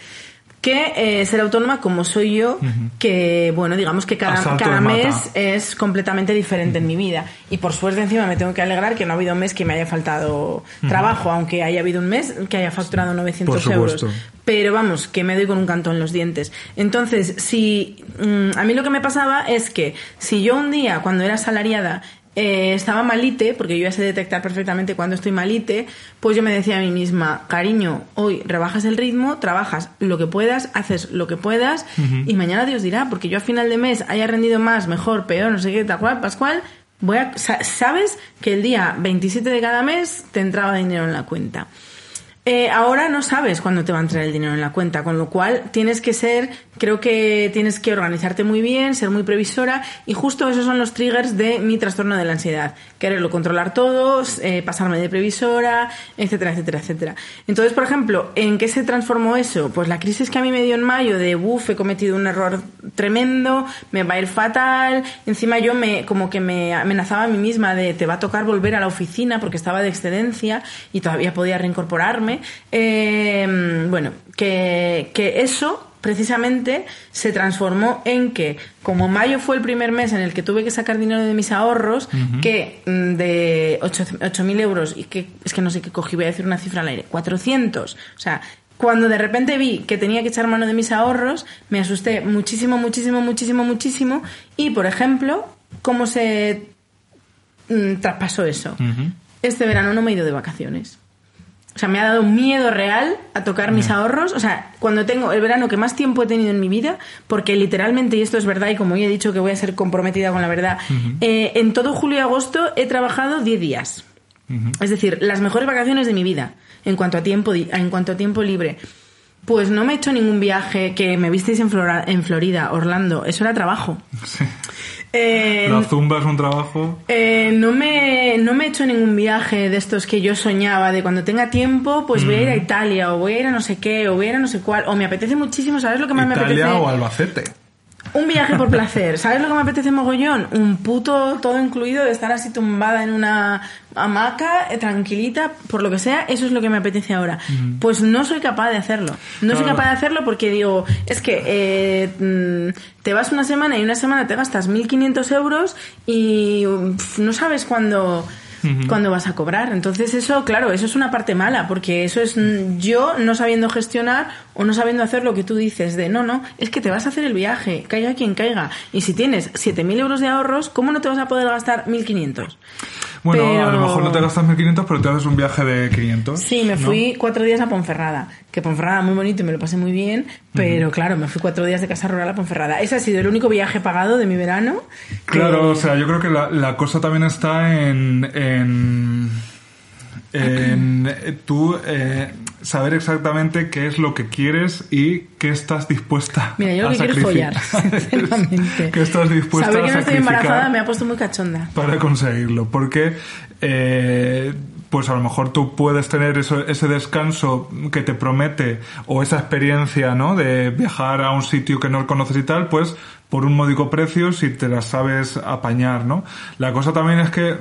que eh, ser autónoma como soy yo, que bueno, digamos que cada, cada mes es completamente diferente en mi vida. Y por suerte encima me tengo que alegrar que no ha habido un mes que me haya faltado trabajo, aunque haya habido un mes que haya facturado 900 euros. Pero vamos, que me doy con un canto en los dientes. Entonces, si mm, a mí lo que me pasaba es que si yo un día, cuando era asalariada, eh, estaba malite, porque yo ya sé detectar perfectamente cuando estoy malite, pues yo me decía a mí misma, cariño, hoy rebajas el ritmo, trabajas lo que puedas, haces lo que puedas y mañana Dios dirá, porque yo a final de mes haya rendido más, mejor, peor, no sé qué, tal cual, Pascual, voy a, sabes que el día 27 de cada mes te entraba dinero en la cuenta. Eh, ahora no sabes cuándo te va a entrar el dinero en la cuenta, con lo cual tienes que ser, creo que tienes que organizarte muy bien, ser muy previsora y justo esos son los triggers de mi trastorno de la ansiedad. Quererlo controlar todo, eh, pasarme de previsora, etcétera, etcétera, etcétera. Entonces, por ejemplo, ¿en qué se transformó eso? Pues la crisis que a mí me dio en mayo de, uff, he cometido un error tremendo, me va a ir fatal, encima yo me, como que me amenazaba a mí misma de, te va a tocar volver a la oficina porque estaba de excedencia y todavía podía reincorporarme Em, bueno, que, eso precisamente se transformó en que, como mayo fue el primer mes en el que tuve que sacar dinero de mis ahorros, que mm, de 8.000 euros, y que es que no sé qué cogí, voy a decir una cifra al aire, 400. O sea, cuando de repente vi que tenía que echar mano de mis ahorros, me asusté muchísimo, muchísimo, muchísimo, muchísimo. Y, por ejemplo, ¿cómo se mm, traspasó eso? Este verano no me he ido de vacaciones. O sea, me ha dado miedo real a tocar mis ahorros. O sea, cuando tengo el verano que más tiempo he tenido en mi vida, porque literalmente, y esto es verdad, y como ya he dicho que voy a ser comprometida con la verdad, eh, en todo julio y agosto he trabajado 10 días. Es decir, las mejores vacaciones de mi vida en cuanto a tiempo, en cuanto a tiempo libre. Pues no me he hecho ningún viaje que me visteis en, en Florida, Orlando. Eso era trabajo. Sí. Eh, ¿La zumba es un trabajo? Eh, no, me, no me he hecho ningún viaje de estos que yo soñaba, de cuando tenga tiempo, pues voy a ir a mm. Italia, o voy a ir a no sé qué, o voy a ir a no sé cuál, o me apetece muchísimo, ¿sabes lo que más me apetece? Italia o Albacete. Un viaje por placer. ¿Sabes lo que me apetece mogollón? Un puto todo incluido de estar así tumbada en una hamaca, eh, tranquilita, por lo que sea. Eso es lo que me apetece ahora. Pues no soy capaz de hacerlo. No soy capaz de hacerlo porque digo, es que eh, mm, te vas una semana y una semana te gastas 1.500 euros y no sabes cuándo cuando vas a cobrar. Entonces eso, claro, eso es una parte mala, porque eso es yo no sabiendo gestionar o no sabiendo hacer lo que tú dices de no, no, es que te vas a hacer el viaje, caiga quien caiga. Y si tienes 7.000 euros de ahorros, ¿cómo no te vas a poder gastar 1.500? Bueno, a lo mejor no te gastas 1.500, pero te haces un viaje de 500. Sí, me fui cuatro días a Ponferrada, que Ponferrada muy bonito y me lo pasé muy bien, pero claro, me fui cuatro días de casa rural a Ponferrada. Ese ha sido el único viaje pagado de mi verano. Claro, o sea, yo creo que la, la cosa también está en... en en eh, tú eh, saber exactamente qué es lo que quieres y qué estás dispuesta Mira, yo lo que quiero es follar, <laughs> sinceramente. ¿Qué estás dispuesta Saber que no estoy embarazada me ha puesto muy cachonda. Para conseguirlo, porque eh, pues a lo mejor tú puedes tener eso, ese descanso que te promete o esa experiencia, ¿no? De viajar a un sitio que no conoces y tal, pues por un módico precio si te las sabes apañar, ¿no? La cosa también es que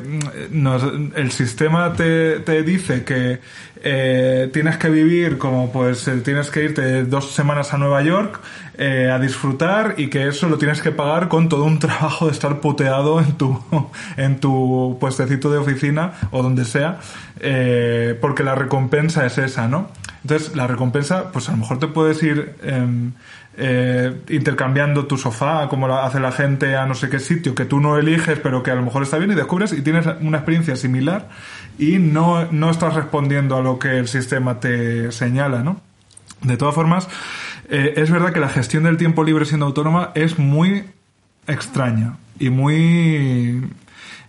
mm, el sistema te, dice que eh, tienes que vivir como pues tienes que irte dos semanas a Nueva York eh, a disfrutar y que eso lo tienes que pagar con todo un <laughs> trabajo de estar puteado en tu en tu puestecito de oficina o donde sea eh, porque la recompensa es esa, ¿no? Entonces la recompensa pues a lo mejor te puedes ir em, eh, intercambiando tu sofá, como lo hace la gente a no sé qué sitio, que tú no eliges, pero que a lo mejor está bien y descubres y tienes una experiencia similar y no, no estás respondiendo a lo que el sistema te señala, ¿no? De todas formas, eh, es verdad que la gestión del tiempo libre siendo autónoma es muy extraña, y muy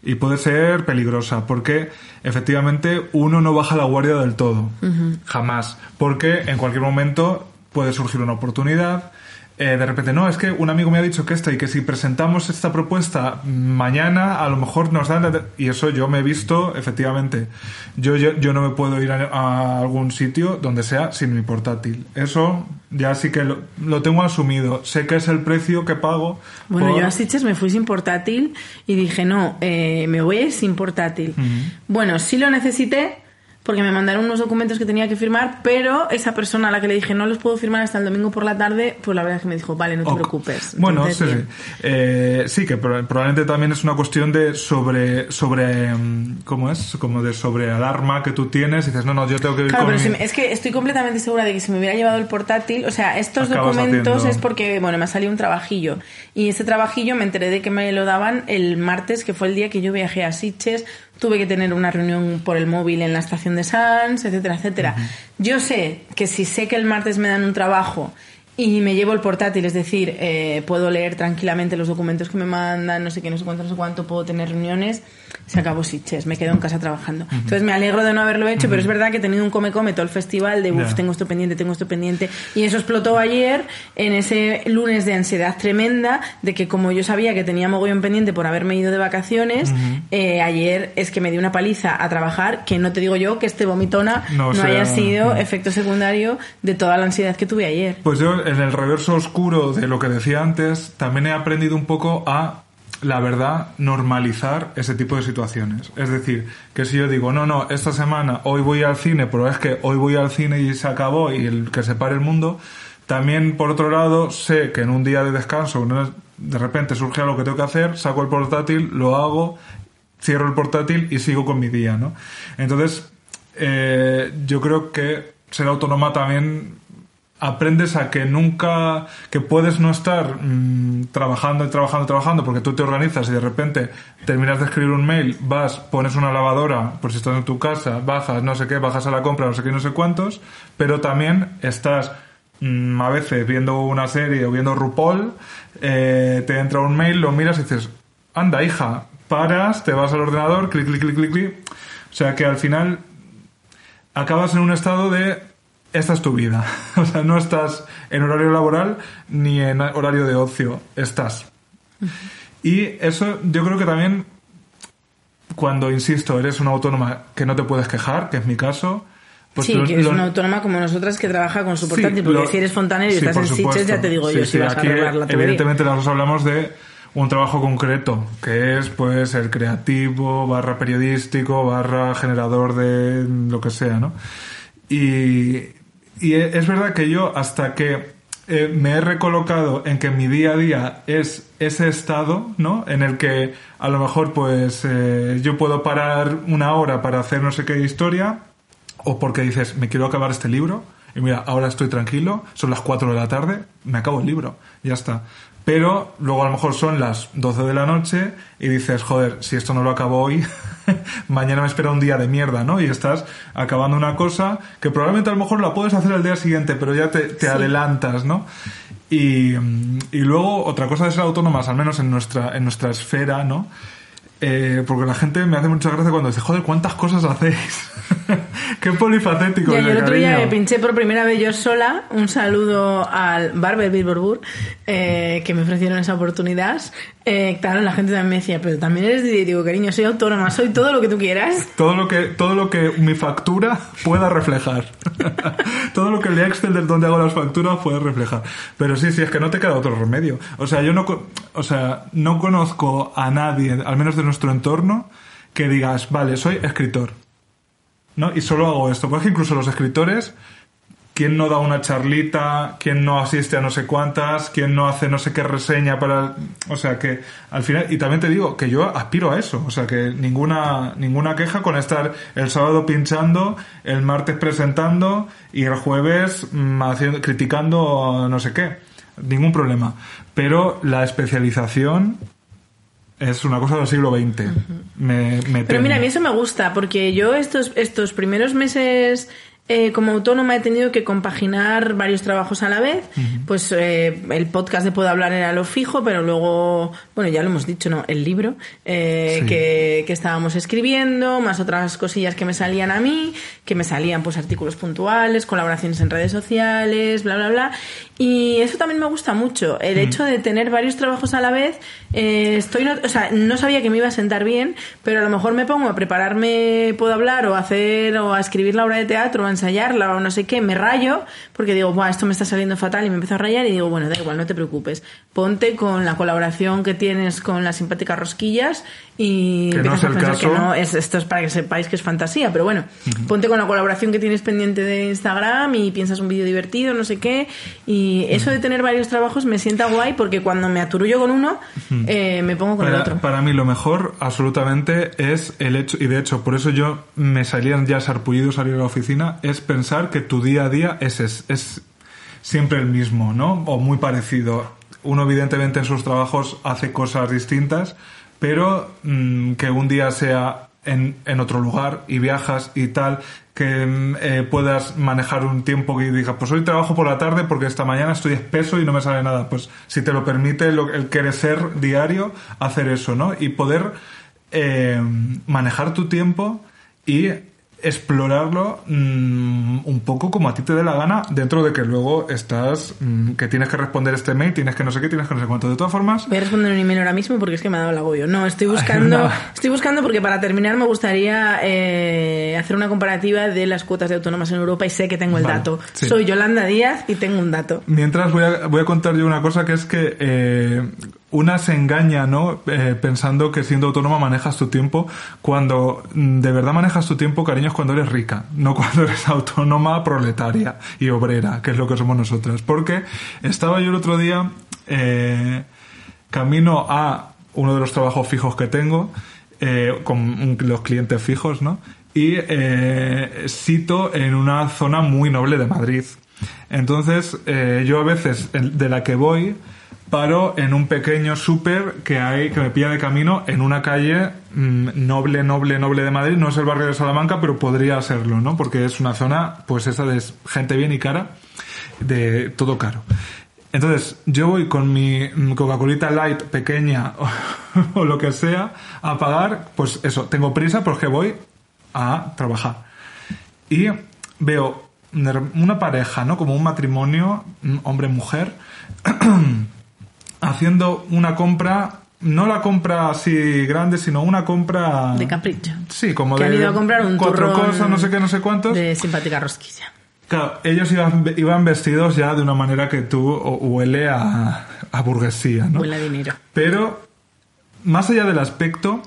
y puede ser peligrosa porque efectivamente uno no baja la guardia del todo jamás porque en cualquier momento puede surgir una oportunidad eh, de repente, no, es que un amigo me ha dicho que esta y que si presentamos esta propuesta mañana, a lo mejor nos dan... Y eso yo me he visto, efectivamente. Yo, yo, yo no me puedo ir a, algún sitio donde sea sin mi portátil. Eso ya sí que lo, tengo asumido. Sé que es el precio que pago. Bueno, yo a Sitges me fui sin portátil y dije, no, eh, me voy sin portátil. Bueno, sí lo necesité porque me mandaron unos documentos que tenía que firmar, pero esa persona a la que le dije no los puedo firmar hasta el domingo por la tarde, pues la verdad es que me dijo, vale, no te preocupes. bueno, sí, sí. Eh, sí, que probablemente también es una cuestión de sobre, sobre, mm, ¿cómo es? Como de sobre alarma que tú tienes y dices, no, no, yo tengo que ir claro, pero es que estoy completamente segura de que si me hubiera llevado el portátil, o sea, estos documentos es porque, bueno, me ha salido un trabajillo y ese trabajillo me enteré de que me lo daban el martes, que fue el día que yo viajé a Sitges tuve que tener una reunión por el móvil en la estación de Sans, etcétera, etcétera. Yo sé que si sé que el martes me dan un trabajo y me llevo el portátil, es decir, eh, puedo leer tranquilamente los documentos que me mandan, no sé qué, no sé cuánto, no sé cuánto, puedo tener reuniones se acabó Sitges, me quedo en casa trabajando. Entonces me alegro de no haberlo hecho, pero es verdad que he tenido un come-come todo el festival de, uff, tengo esto pendiente, tengo esto pendiente. Y eso explotó ayer en ese lunes de ansiedad tremenda de que como yo sabía que tenía mogollón pendiente por haberme ido de vacaciones, eh, ayer es que me di una paliza a trabajar que no te digo yo que este vomitona no, haya sido efecto secundario de toda la ansiedad que tuve ayer. Pues yo en el reverso oscuro de lo que decía antes, también he aprendido un poco a la verdad, normalizar ese tipo de situaciones. Es decir, que si yo digo, no, no, esta semana hoy voy al cine, pero es que hoy voy al cine y se acabó y el que se pare el mundo, también por otro lado sé que en un día de descanso de repente surge algo que tengo que hacer, saco el portátil, lo hago, cierro el portátil y sigo con mi día, ¿no? Entonces, eh, yo creo que ser autónoma también aprendes a que nunca, que puedes no estar mm, trabajando y trabajando trabajando porque tú te organizas y de repente terminas de escribir un mail, vas, pones una lavadora, por si estás en tu casa, bajas, no sé qué, bajas a la compra, no sé qué, no sé cuántos, pero también estás mm, a veces viendo una serie o viendo RuPaul, eh, te entra un mail, lo miras y dices, anda hija, paras, te vas al ordenador, clic, clic, clic, clic, clic. O sea que al final acabas en un estado de esta es tu vida. <laughs> O sea, no estás en horario laboral ni en horario de ocio, estás. Y eso yo creo que también, cuando, insisto, eres una autónoma que no te puedes quejar, que es mi caso, pues sí, que es una autónoma como nosotras que trabaja con su portátil, porque si eres fontanero y estás en Sitges, ya te digo yo si vas a arreglar la tubería. Evidentemente nosotros hablamos de un trabajo concreto, que es pues el creativo, barra periodístico, barra generador de lo que sea, ¿no? Y, y es verdad que yo hasta que eh, me he recolocado en que mi día a día es ese estado, ¿no? En el que a lo mejor pues eh, yo puedo parar una hora para hacer no sé qué historia o porque dices, me quiero acabar este libro y mira, ahora estoy tranquilo, son las 4 de la tarde, me acabo el libro, ya está pero luego a lo mejor son las 12 de la noche y dices, joder, si esto no lo acabo hoy, <laughs> mañana me espera un día de mierda, ¿no? Y estás acabando una cosa que probablemente a lo mejor la puedes hacer el día siguiente, pero ya te, adelantas, ¿no? Y, y, luego otra cosa de ser autónomas, al menos en nuestra, en nuestra esfera, ¿no? Eh, porque la gente me hace mucha gracia cuando dice, joder, ¿cuántas cosas hacéis? <laughs> Qué polifacético. Ya, yo el otro día me pinché por primera vez yo sola. Un saludo al Barber Bilborbur, eh, que me ofrecieron esa oportunidad. Eh, claro, la gente también me decía, pero también eres de digo, cariño, soy autónoma, soy todo lo que tú quieras. Todo lo que, todo lo que mi factura pueda reflejar. <laughs> todo lo que el Excel del donde hago las facturas puede reflejar. Pero sí, sí, es que no te queda otro remedio. O sea, yo no, o sea, no conozco a nadie, al menos de nuestro entorno, que digas, vale, soy escritor. Y solo hago esto. Porque incluso los escritores, ¿quién no da una charlita? ¿Quién no asiste a no sé cuántas? ¿Quién no hace no sé qué reseña para...? O sea que al final... Y también te digo que yo aspiro a eso. O sea que ninguna, ninguna queja con estar el sábado pinchando, el martes presentando y el jueves mm, criticando no sé qué. Ningún problema. Pero la especialización es una cosa del siglo XX. me, Pero mira, a mí eso me gusta, porque yo estos, estos primeros meses eh, como autónoma he tenido que compaginar varios trabajos a la vez. Pues eh, el podcast de Puedo Hablar era lo fijo, pero luego, bueno, ya lo hemos dicho, ¿no? El libro eh, Sí. que, que estábamos escribiendo, más otras cosillas que me salían a mí, que me salían pues artículos puntuales, colaboraciones en redes sociales, bla, bla, bla. Y eso también me gusta mucho. El hecho de tener varios trabajos a la vez, eh, estoy, no, o sea, no sabía que me iba a sentar bien, pero a lo mejor me pongo a prepararme, puedo hablar o a hacer o a escribir la obra de teatro o a ensayarla o no sé qué, me rayo porque digo, Buah, esto me está saliendo fatal y me empiezo a rayar y digo, bueno, da igual, no te preocupes. Ponte con la colaboración que tienes con las simpáticas rosquillas y Que no empiezas es a el pensar que no, es, esto es para que sepáis que es fantasía, pero bueno, ponte con la colaboración que tienes pendiente de Instagram y piensas un vídeo divertido, no sé qué, y eso de tener varios trabajos me sienta guay porque cuando me aturullo con uno, eh, me pongo con el Para, otro. para mí lo mejor, absolutamente, es el hecho, y de hecho por eso yo me salían ya sarpullido salir a la oficina, es pensar que tu día a día es, es, es siempre el mismo, ¿no? O muy parecido. Uno evidentemente en sus trabajos hace cosas distintas, pero mm, que un día sea en, en otro lugar y viajas y tal, que mm, eh, puedas manejar un tiempo que digas, pues hoy trabajo por la tarde porque esta mañana estoy espeso y no me sale nada. Pues si te lo permite lo- el crecer diario, hacer eso, ¿no? Y poder eh, manejar tu tiempo y explorarlo mm, un poco como a ti te dé la gana, dentro de que luego estás, mm, que tienes que responder este mail, tienes que no sé qué, tienes que no sé cuánto. De todas formas, Voy a responder un email ahora mismo porque es que me ha dado el agobio. No, estoy buscando, no. estoy buscando porque para terminar me gustaría eh, hacer una comparativa de las cuotas de autónomas en Europa y sé que tengo el Vale, dato. sí. Soy Yolanda Díaz y tengo un dato. Mientras voy a, voy a contar yo una cosa que es que eh, una se engaña, ¿no? Eh, pensando que siendo autónoma manejas tu tiempo. Cuando de verdad manejas tu tiempo, cariño, es cuando eres rica, no cuando eres autónoma, proletaria y obrera, que es lo que somos nosotras. Porque estaba yo el otro día eh, camino a uno de los trabajos fijos que tengo, eh, con los clientes fijos, ¿no? Y sito en una zona muy noble de Madrid. Entonces, yo a veces, de la que voy, paro en un pequeño súper que hay, que me pilla de camino en una calle mm, noble, noble, noble de Madrid. No es el barrio de Salamanca, pero podría serlo, ¿no? Porque es una zona, pues esa de gente bien y cara, de todo caro. Entonces, yo voy con mi mm, Coca-Colita Light pequeña <laughs> o, lo que sea a pagar, pues eso, tengo prisa porque voy a trabajar. Y veo una pareja, ¿no? Como un matrimonio, mm, hombre-mujer, <clears throat> haciendo una compra, no la compra así grande, sino una compra... De capricho. Sí, como que de han ido a comprar un cuatro cosas, no sé qué, no sé cuántos. De simpática rosquilla. Claro, ellos iban, iban vestidos ya de una manera que tú huele a, a burguesía, ¿no? Huele a dinero. Pero, más allá del aspecto,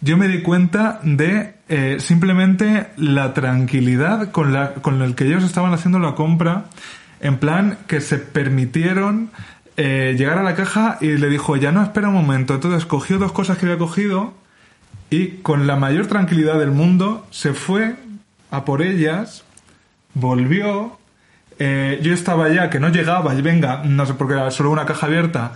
yo me di cuenta de eh, simplemente la tranquilidad con, la, con el que ellos estaban haciendo la compra, en plan que se permitieron eh, llegar a la caja y le dijo, ya no, espera un momento. Entonces cogió dos cosas que había cogido y con la mayor tranquilidad del mundo se fue a por ellas, volvió, eh, yo estaba ya que no llegaba y venga, no sé por qué era solo una caja abierta,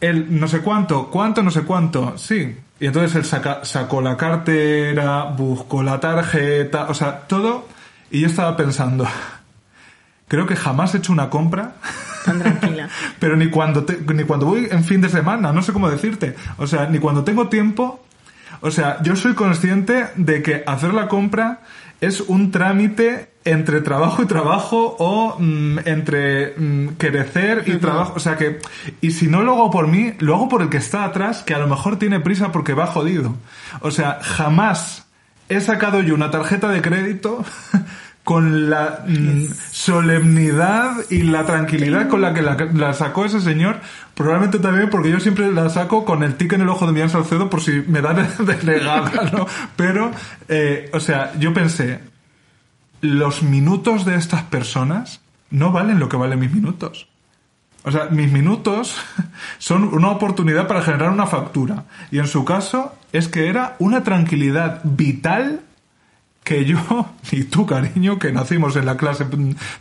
él no sé cuánto, cuánto, no sé cuánto, sí. Y entonces él saca- sacó la cartera, buscó la tarjeta, o sea, todo, y yo estaba pensando, creo que jamás he hecho una compra Tan tranquila. <laughs> pero ni cuando te- ni cuando voy en fin de semana, no sé cómo decirte. O sea, ni cuando tengo tiempo. O sea, yo soy consciente de que hacer la compra es un trámite entre trabajo y trabajo o mm, entre mm, crecer y trabajo. O sea que, y si no lo hago por mí, lo hago por el que está atrás, que a lo mejor tiene prisa porque va jodido. O sea, jamás he sacado yo una tarjeta de crédito <laughs> con la mm, solemnidad y la tranquilidad con la que la, sacó ese señor, probablemente también porque yo siempre la saco con el tic en el ojo de Millán Salcedo por si me dan delegada, <laughs> ¿no? Pero, eh, o sea, yo pensé, los minutos de estas personas no valen lo que valen mis minutos. O sea, mis minutos <laughs> son una oportunidad para generar una factura. Y en su caso es que era una tranquilidad vital que yo <laughs> y tú, cariño, que nacimos en la clase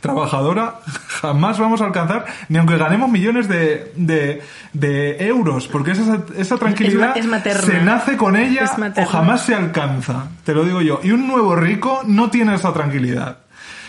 trabajadora, jamás vamos a alcanzar, ni aunque ganemos millones de, de, de euros, porque esa, esa tranquilidad Es se nace con ella o jamás se alcanza, te lo digo yo. Y un nuevo rico no tiene esa tranquilidad.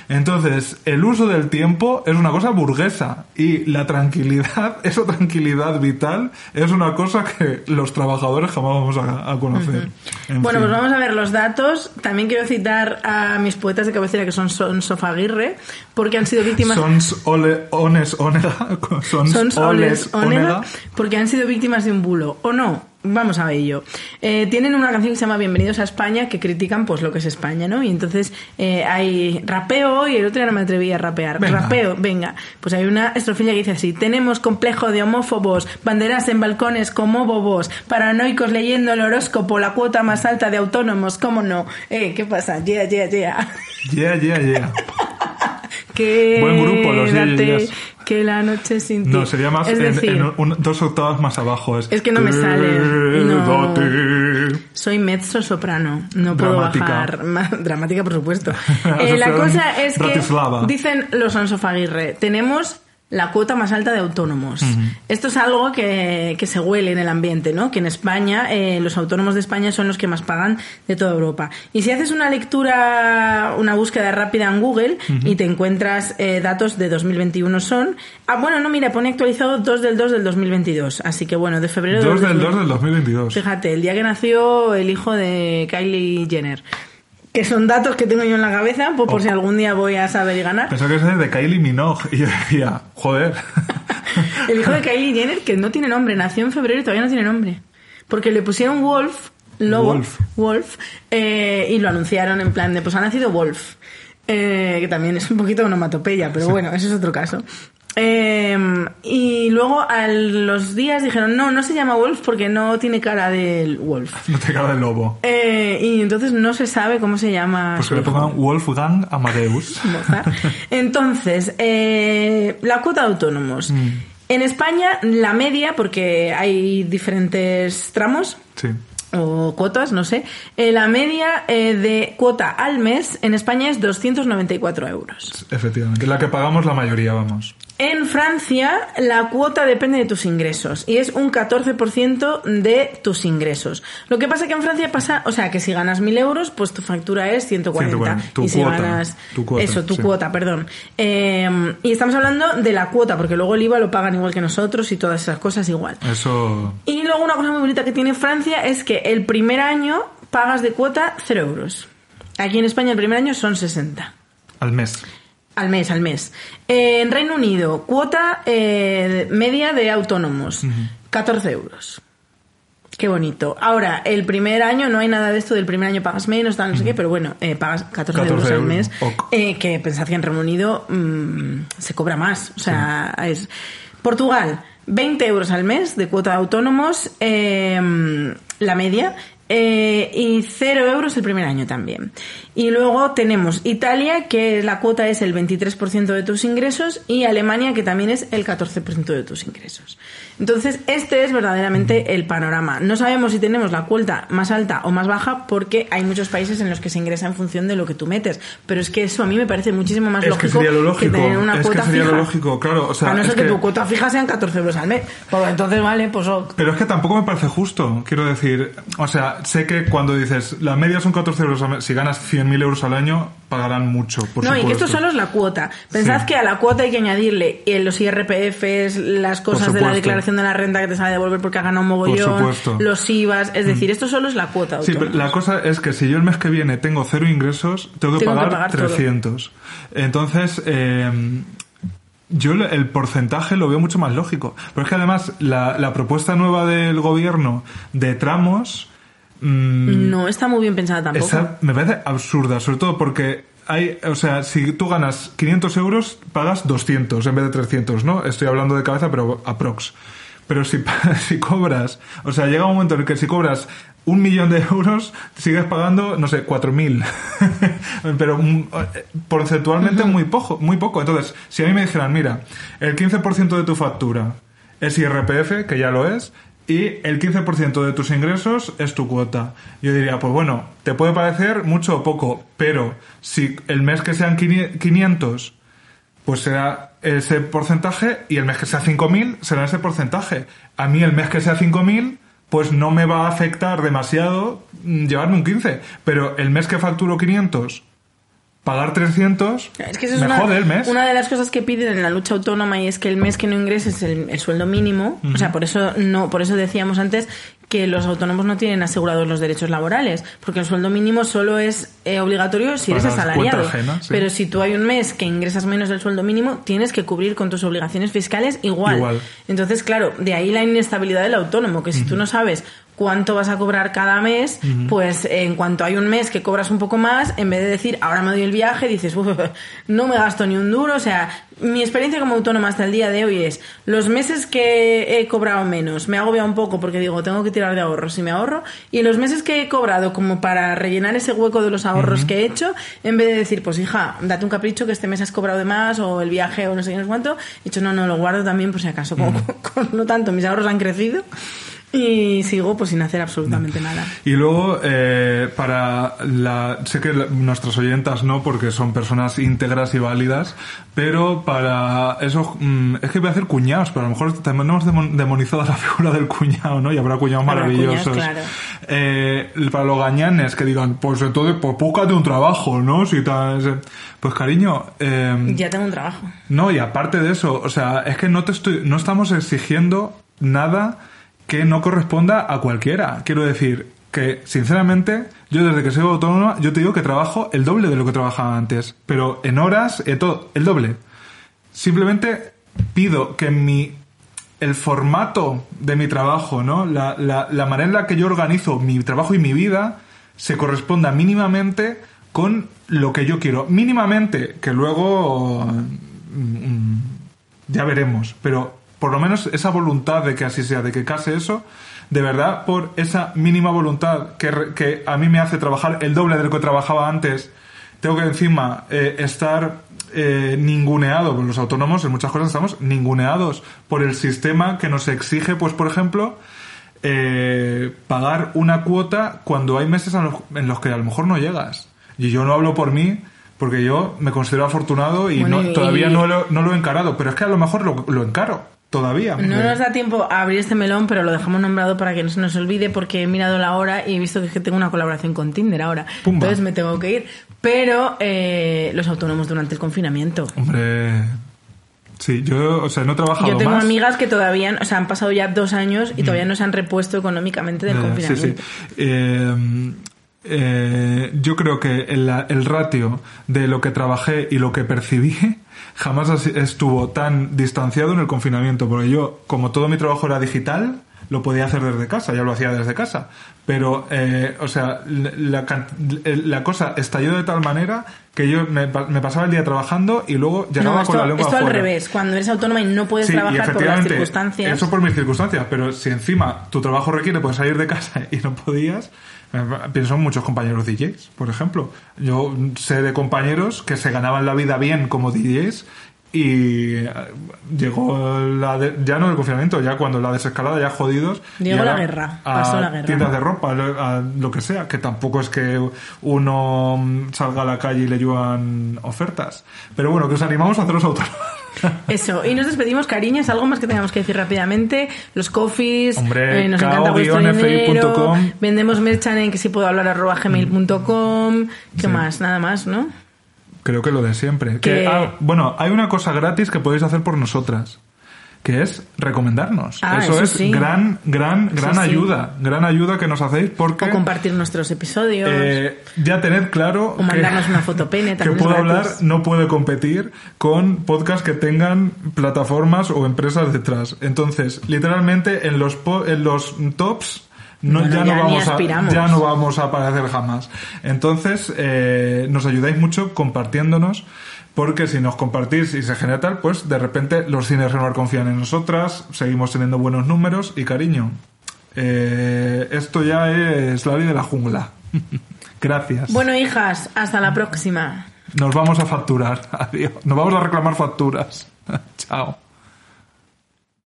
Entonces, el uso del tiempo es una cosa burguesa y la tranquilidad, <laughs> esa tranquilidad vital, es una cosa que los trabajadores jamás vamos a, a conocer. En Bueno, fin. pues vamos a ver los datos. También quiero citar a mis poetas de cabecera que son Son Sofaguirre, porque han sido víctimas... Sons ole, ones onega, <laughs> sons, Sons oles Oles Onega, onega. porque han sido víctimas de un bulo. ¿O no? Vamos a ello. Eh, tienen una canción que se llama Bienvenidos a España que critican pues lo que es España, ¿no? Y entonces eh, hay rapeo y el otro día no me atreví a rapear. Venga. Rapeo, venga. Pues hay una estrofilla que dice así: Tenemos complejo de homófobos, banderas en balcones como bobos, paranoicos leyendo el horóscopo, la cuota más alta de autónomos, ¿cómo no? Eh, ¿qué pasa? Yeah, yeah, yeah. Yeah, yeah, yeah. <laughs> Que Buen grupo, los Yeah. Que la noche sin ti. No, sería más Es en, decir, en un- dos octavas más abajo. Es, Es que no me sale. No. Soy mezzo soprano, no puedo Dramática. bajar. <laughs> Dramática, por supuesto. <laughs> Eh, la cosa es que dicen los Ansofaguirre, tenemos la cuota más alta de autónomos. Esto es algo que, que se huele en el ambiente, ¿no? Que en España, eh, los autónomos de España son los que más pagan de toda Europa. Y si haces una lectura, una búsqueda rápida en Google y te encuentras eh, datos de 2021 son... Ah, bueno, no, mira, pone actualizado 2 del 2 del 2022. Así que bueno, de febrero Dos del 2000. 2 del 2022. Fíjate, el día que nació el hijo de Kylie Jenner. Que son datos que tengo yo en la cabeza, pues por si algún día voy a saber y ganar. Pensaba que ese de Kylie Minogue. Y yo decía, joder. <laughs> El hijo de Kylie Jenner, que no tiene nombre, nació en febrero y todavía no tiene nombre. Porque le pusieron Wolf, lobo, Wolf. Wolf, eh, y lo anunciaron en plan de, pues ha nacido Wolf. Eh, que también es un poquito onomatopeya, pero bueno, eso es otro caso. Eh, y luego a los días dijeron, no, no se llama Wolf porque no tiene cara del Wolf. <laughs> No te cabe el lobo. Eh, y entonces no se sabe cómo se llama. Pues que le pongan Wolfgang Amadeus. <laughs> Mozart. Entonces, eh, la cuota de autónomos. En España, la media, porque hay diferentes tramos Sí. o cuotas, no sé, eh, la media eh, de cuota al mes en España es 294 euros. Efectivamente. La que pagamos la mayoría, vamos. En Francia, la cuota depende de tus ingresos y es un 14% de tus ingresos. Lo que pasa que en Francia pasa, o sea, que si ganas 1.000 euros, pues tu factura es 140. 140. Tu y si cuota. ganas. Tu cuota, eso, tu sí. cuota, perdón. Eh, y estamos hablando de la cuota, porque luego el IVA lo pagan igual que nosotros y todas esas cosas igual. Eso. Y luego una cosa muy bonita que tiene Francia es que el primer año pagas de cuota 0 euros. Aquí en España el primer año son 60. Al mes. Al mes, al mes. Eh, en Reino Unido, cuota eh, media de autónomos, 14 euros. Qué bonito. Ahora, el primer año no hay nada de esto, del primer año pagas menos, tal, no sé qué, pero bueno, eh, pagas 14, 14 euros al mes. eh, que pensad que en Reino Unido mm, se cobra más. O sea, es. Portugal, 20 euros al mes de cuota de autónomos, eh, la media. Eh, y 0 euros el primer año también. Y luego tenemos Italia, que la cuota es el 23% de tus ingresos, y Alemania, que también es el 14% de tus ingresos. Entonces, este es verdaderamente el panorama. No sabemos si tenemos la cuota más alta o más baja, porque hay muchos países en los que se ingresa en función de lo que tú metes. Pero es que eso a mí me parece muchísimo más Es que lógico sería lo lógico. tener una Es que cuota sería lo fija. lógico, claro, o sea, a no ser que, que- tu cuota fija sean 14 euros al mes. Pues entonces, vale, pues ok. Pero es que tampoco me parece justo, quiero decir. O sea, sé que cuando dices la media son 14 euros al mes, si ganas 100.000 euros al año, pagarán mucho, por no, y que esto solo es la cuota. Pensad Sí. que a la cuota hay que añadirle eh, los IRPFs, las cosas de la supuesto. Declaración de la renta que te sale a devolver porque has ganado un mogollón. Mm. los IVAs. Es decir, esto solo es la cuota. Sí, pero la cosa es que si yo el mes que viene tengo cero ingresos, tengo que Tengo que pagar, todo. 300. Entonces, eh, yo el- porcentaje lo veo mucho más lógico. Pero es que además la, la propuesta nueva del gobierno de tramos mm, No está muy bien pensada tampoco. esa me parece absurda, sobre todo porque hay, o sea, si tú ganas 500 euros, pagas 200 en vez de 300, ¿no? Estoy hablando de cabeza, pero aprox. Pero si, <laughs> si cobras, o sea, llega un momento en el que si cobras un millón de euros, sigues pagando, no sé, 4.000. <laughs> pero mm, eh, porcentualmente muy poco, muy poco. Entonces, si a mí me dijeran, mira, el 15% de tu factura es IRPF, que ya lo es, y el 15% de tus ingresos es tu cuota. Yo diría, pues bueno, te puede parecer mucho o poco, pero si el mes que sean 500, pues será ese porcentaje, y el mes que sea 5.000 será ese porcentaje. A mí el mes que sea 5.000, pues no me va a afectar demasiado mm, llevarme un 15, pero el mes que facturo 500, pagar 300 Es que eso es una, jode el mes. una de las cosas que piden en la lucha autónoma y es que el mes que no ingreses el, el sueldo mínimo, o sea, por eso no, por eso decíamos antes que los autónomos no tienen asegurados los derechos laborales, porque el sueldo mínimo solo es eh, obligatorio si eres Para asalariado. ajena, sí. Pero si tú hay un mes que ingresas menos del sueldo mínimo, tienes que cubrir con tus obligaciones fiscales igual. Igual. Entonces, claro, de ahí la inestabilidad del autónomo, que si tú no sabes cuánto vas a cobrar cada mes, pues en cuanto hay un mes que cobras un poco más, en vez de decir, ahora me doy el viaje, dices, "Uf, no me gasto ni un duro. O sea, mi experiencia como autónoma hasta el día de hoy es, los meses que he cobrado menos, me agobia un poco porque digo, tengo que tirar de ahorros y me ahorro, y los meses que he cobrado como para rellenar ese hueco de los ahorros que he hecho, en vez de decir, pues hija, date un capricho que este mes has cobrado de más, o el viaje, o no sé qué, no sé cuánto, he dicho, no, no, lo guardo también por si acaso, como, <laughs> con, no tanto, mis ahorros han crecido. Y sigo pues sin hacer absolutamente nada. Y luego, eh, para la. Sé que la- nuestras oyentas no, porque son personas íntegras y válidas, pero para eso. mm, es que voy a hacer cuñados, pero a lo mejor tenemos demon- demonizada la <laughs> figura del cuñado, ¿no? Y habrá cuñados maravillosos. cuñados, claro. Eh, para los gañanes que digan, pues entonces, pues búscate un trabajo, ¿no? Si. Pues cariño. eh, Ya tengo un trabajo. no, y aparte de eso, o sea, es que no te estoy, no estamos exigiendo nada que no corresponda a cualquiera. Quiero decir que, sinceramente, yo desde que soy autónoma, yo te digo que trabajo el doble de lo que trabajaba antes, pero en horas, eh, todo, el doble. Simplemente pido que mi el formato de mi trabajo, ¿no? La, la, la manera en la que yo organizo mi trabajo y mi vida se corresponda mínimamente con lo que yo quiero. Mínimamente, que luego mm, ya veremos, pero por lo menos esa voluntad de que así sea, de que case eso, de verdad, por esa mínima voluntad que, que a mí me hace trabajar el doble de lo que trabajaba antes, tengo que encima eh, estar eh, ninguneado, porque los autónomos en muchas cosas estamos ninguneados por el sistema que nos exige, pues por ejemplo, eh, pagar una cuota cuando hay meses en los, en los que a lo mejor no llegas. Y yo no hablo por mí, porque yo me considero afortunado y, Bueno, no- y- todavía no lo, no lo he encarado, pero es que a lo mejor lo, lo encaro todavía. No nos da tiempo a abrir este melón, pero lo dejamos nombrado para que no se nos olvide porque he mirado la hora y he visto que tengo una colaboración con Tinder ahora. Pumba. Entonces me tengo que ir. Pero eh, los autónomos durante el confinamiento. Hombre, sí, yo, o sea, no he trabajado Yo tengo más. amigas que todavía, o sea, han pasado ya dos años y todavía no se han repuesto económicamente del Eh, confinamiento. Sí, sí. Eh, eh, yo creo que el, el ratio de lo que trabajé y lo que percibí jamás estuvo tan distanciado en el confinamiento, porque yo, como todo mi trabajo era digital, lo podía hacer desde casa, ya lo hacía desde casa. Pero, eh, o sea, la, can- la cosa estalló de tal manera que yo me, me pasaba el día trabajando y luego llegaba No, esto, con la lengua esto al afuera. revés. Cuando eres autónoma y no puedes Sí, trabajar por las circunstancias. Eso por mis circunstancias, pero si encima tu trabajo requiere poder salir de casa y no podías, pienso en muchos compañeros DJs, por ejemplo. Yo sé de compañeros que se ganaban la vida bien como DJs y eh, llegó la de- ya no el confinamiento, ya cuando la desescalada ya jodidos. Llegó la guerra, a pasó la guerra. Tiendas de ropa, a lo que sea, que tampoco es que uno mm, salga a la calle y le lluevan ofertas. Pero bueno, que os animamos a haceros autónomos. <laughs> Eso, y nos despedimos, cariños. Algo más que tengamos que decir rápidamente. Los coffees, Hombre, eh, nos encanta vuestro dinero. Vendemos merchan en que si puedo hablar arroba gmail.com. ¿Qué Sí. más? Nada más, ¿no? Creo que lo de siempre. Que, Que- ah, bueno, hay una cosa gratis que podéis hacer por nosotras, que es recomendarnos. Ah, eso, eso es sí. gran, gran, gran ayuda. Gran ayuda que nos hacéis porque O compartir nuestros episodios. eh, ya tened claro O mandarnos una <laughs> que también es puedo hablar no puede competir con podcasts que tengan plataformas o empresas detrás. Entonces, literalmente en los po- en los tops no, Bueno, ya, ya no vamos a, ya no vamos a aparecer jamás. Entonces, eh, nos ayudáis mucho compartiéndonos, porque si nos compartís y se genera tal, pues de repente los cines Renovar confían en nosotras, seguimos teniendo buenos números y cariño. eh, esto ya es la ley de la jungla. <laughs> Gracias. Bueno, hijas, hasta la próxima. Nos vamos a facturar. <laughs> Adiós. Nos vamos a reclamar facturas. <laughs> Chao.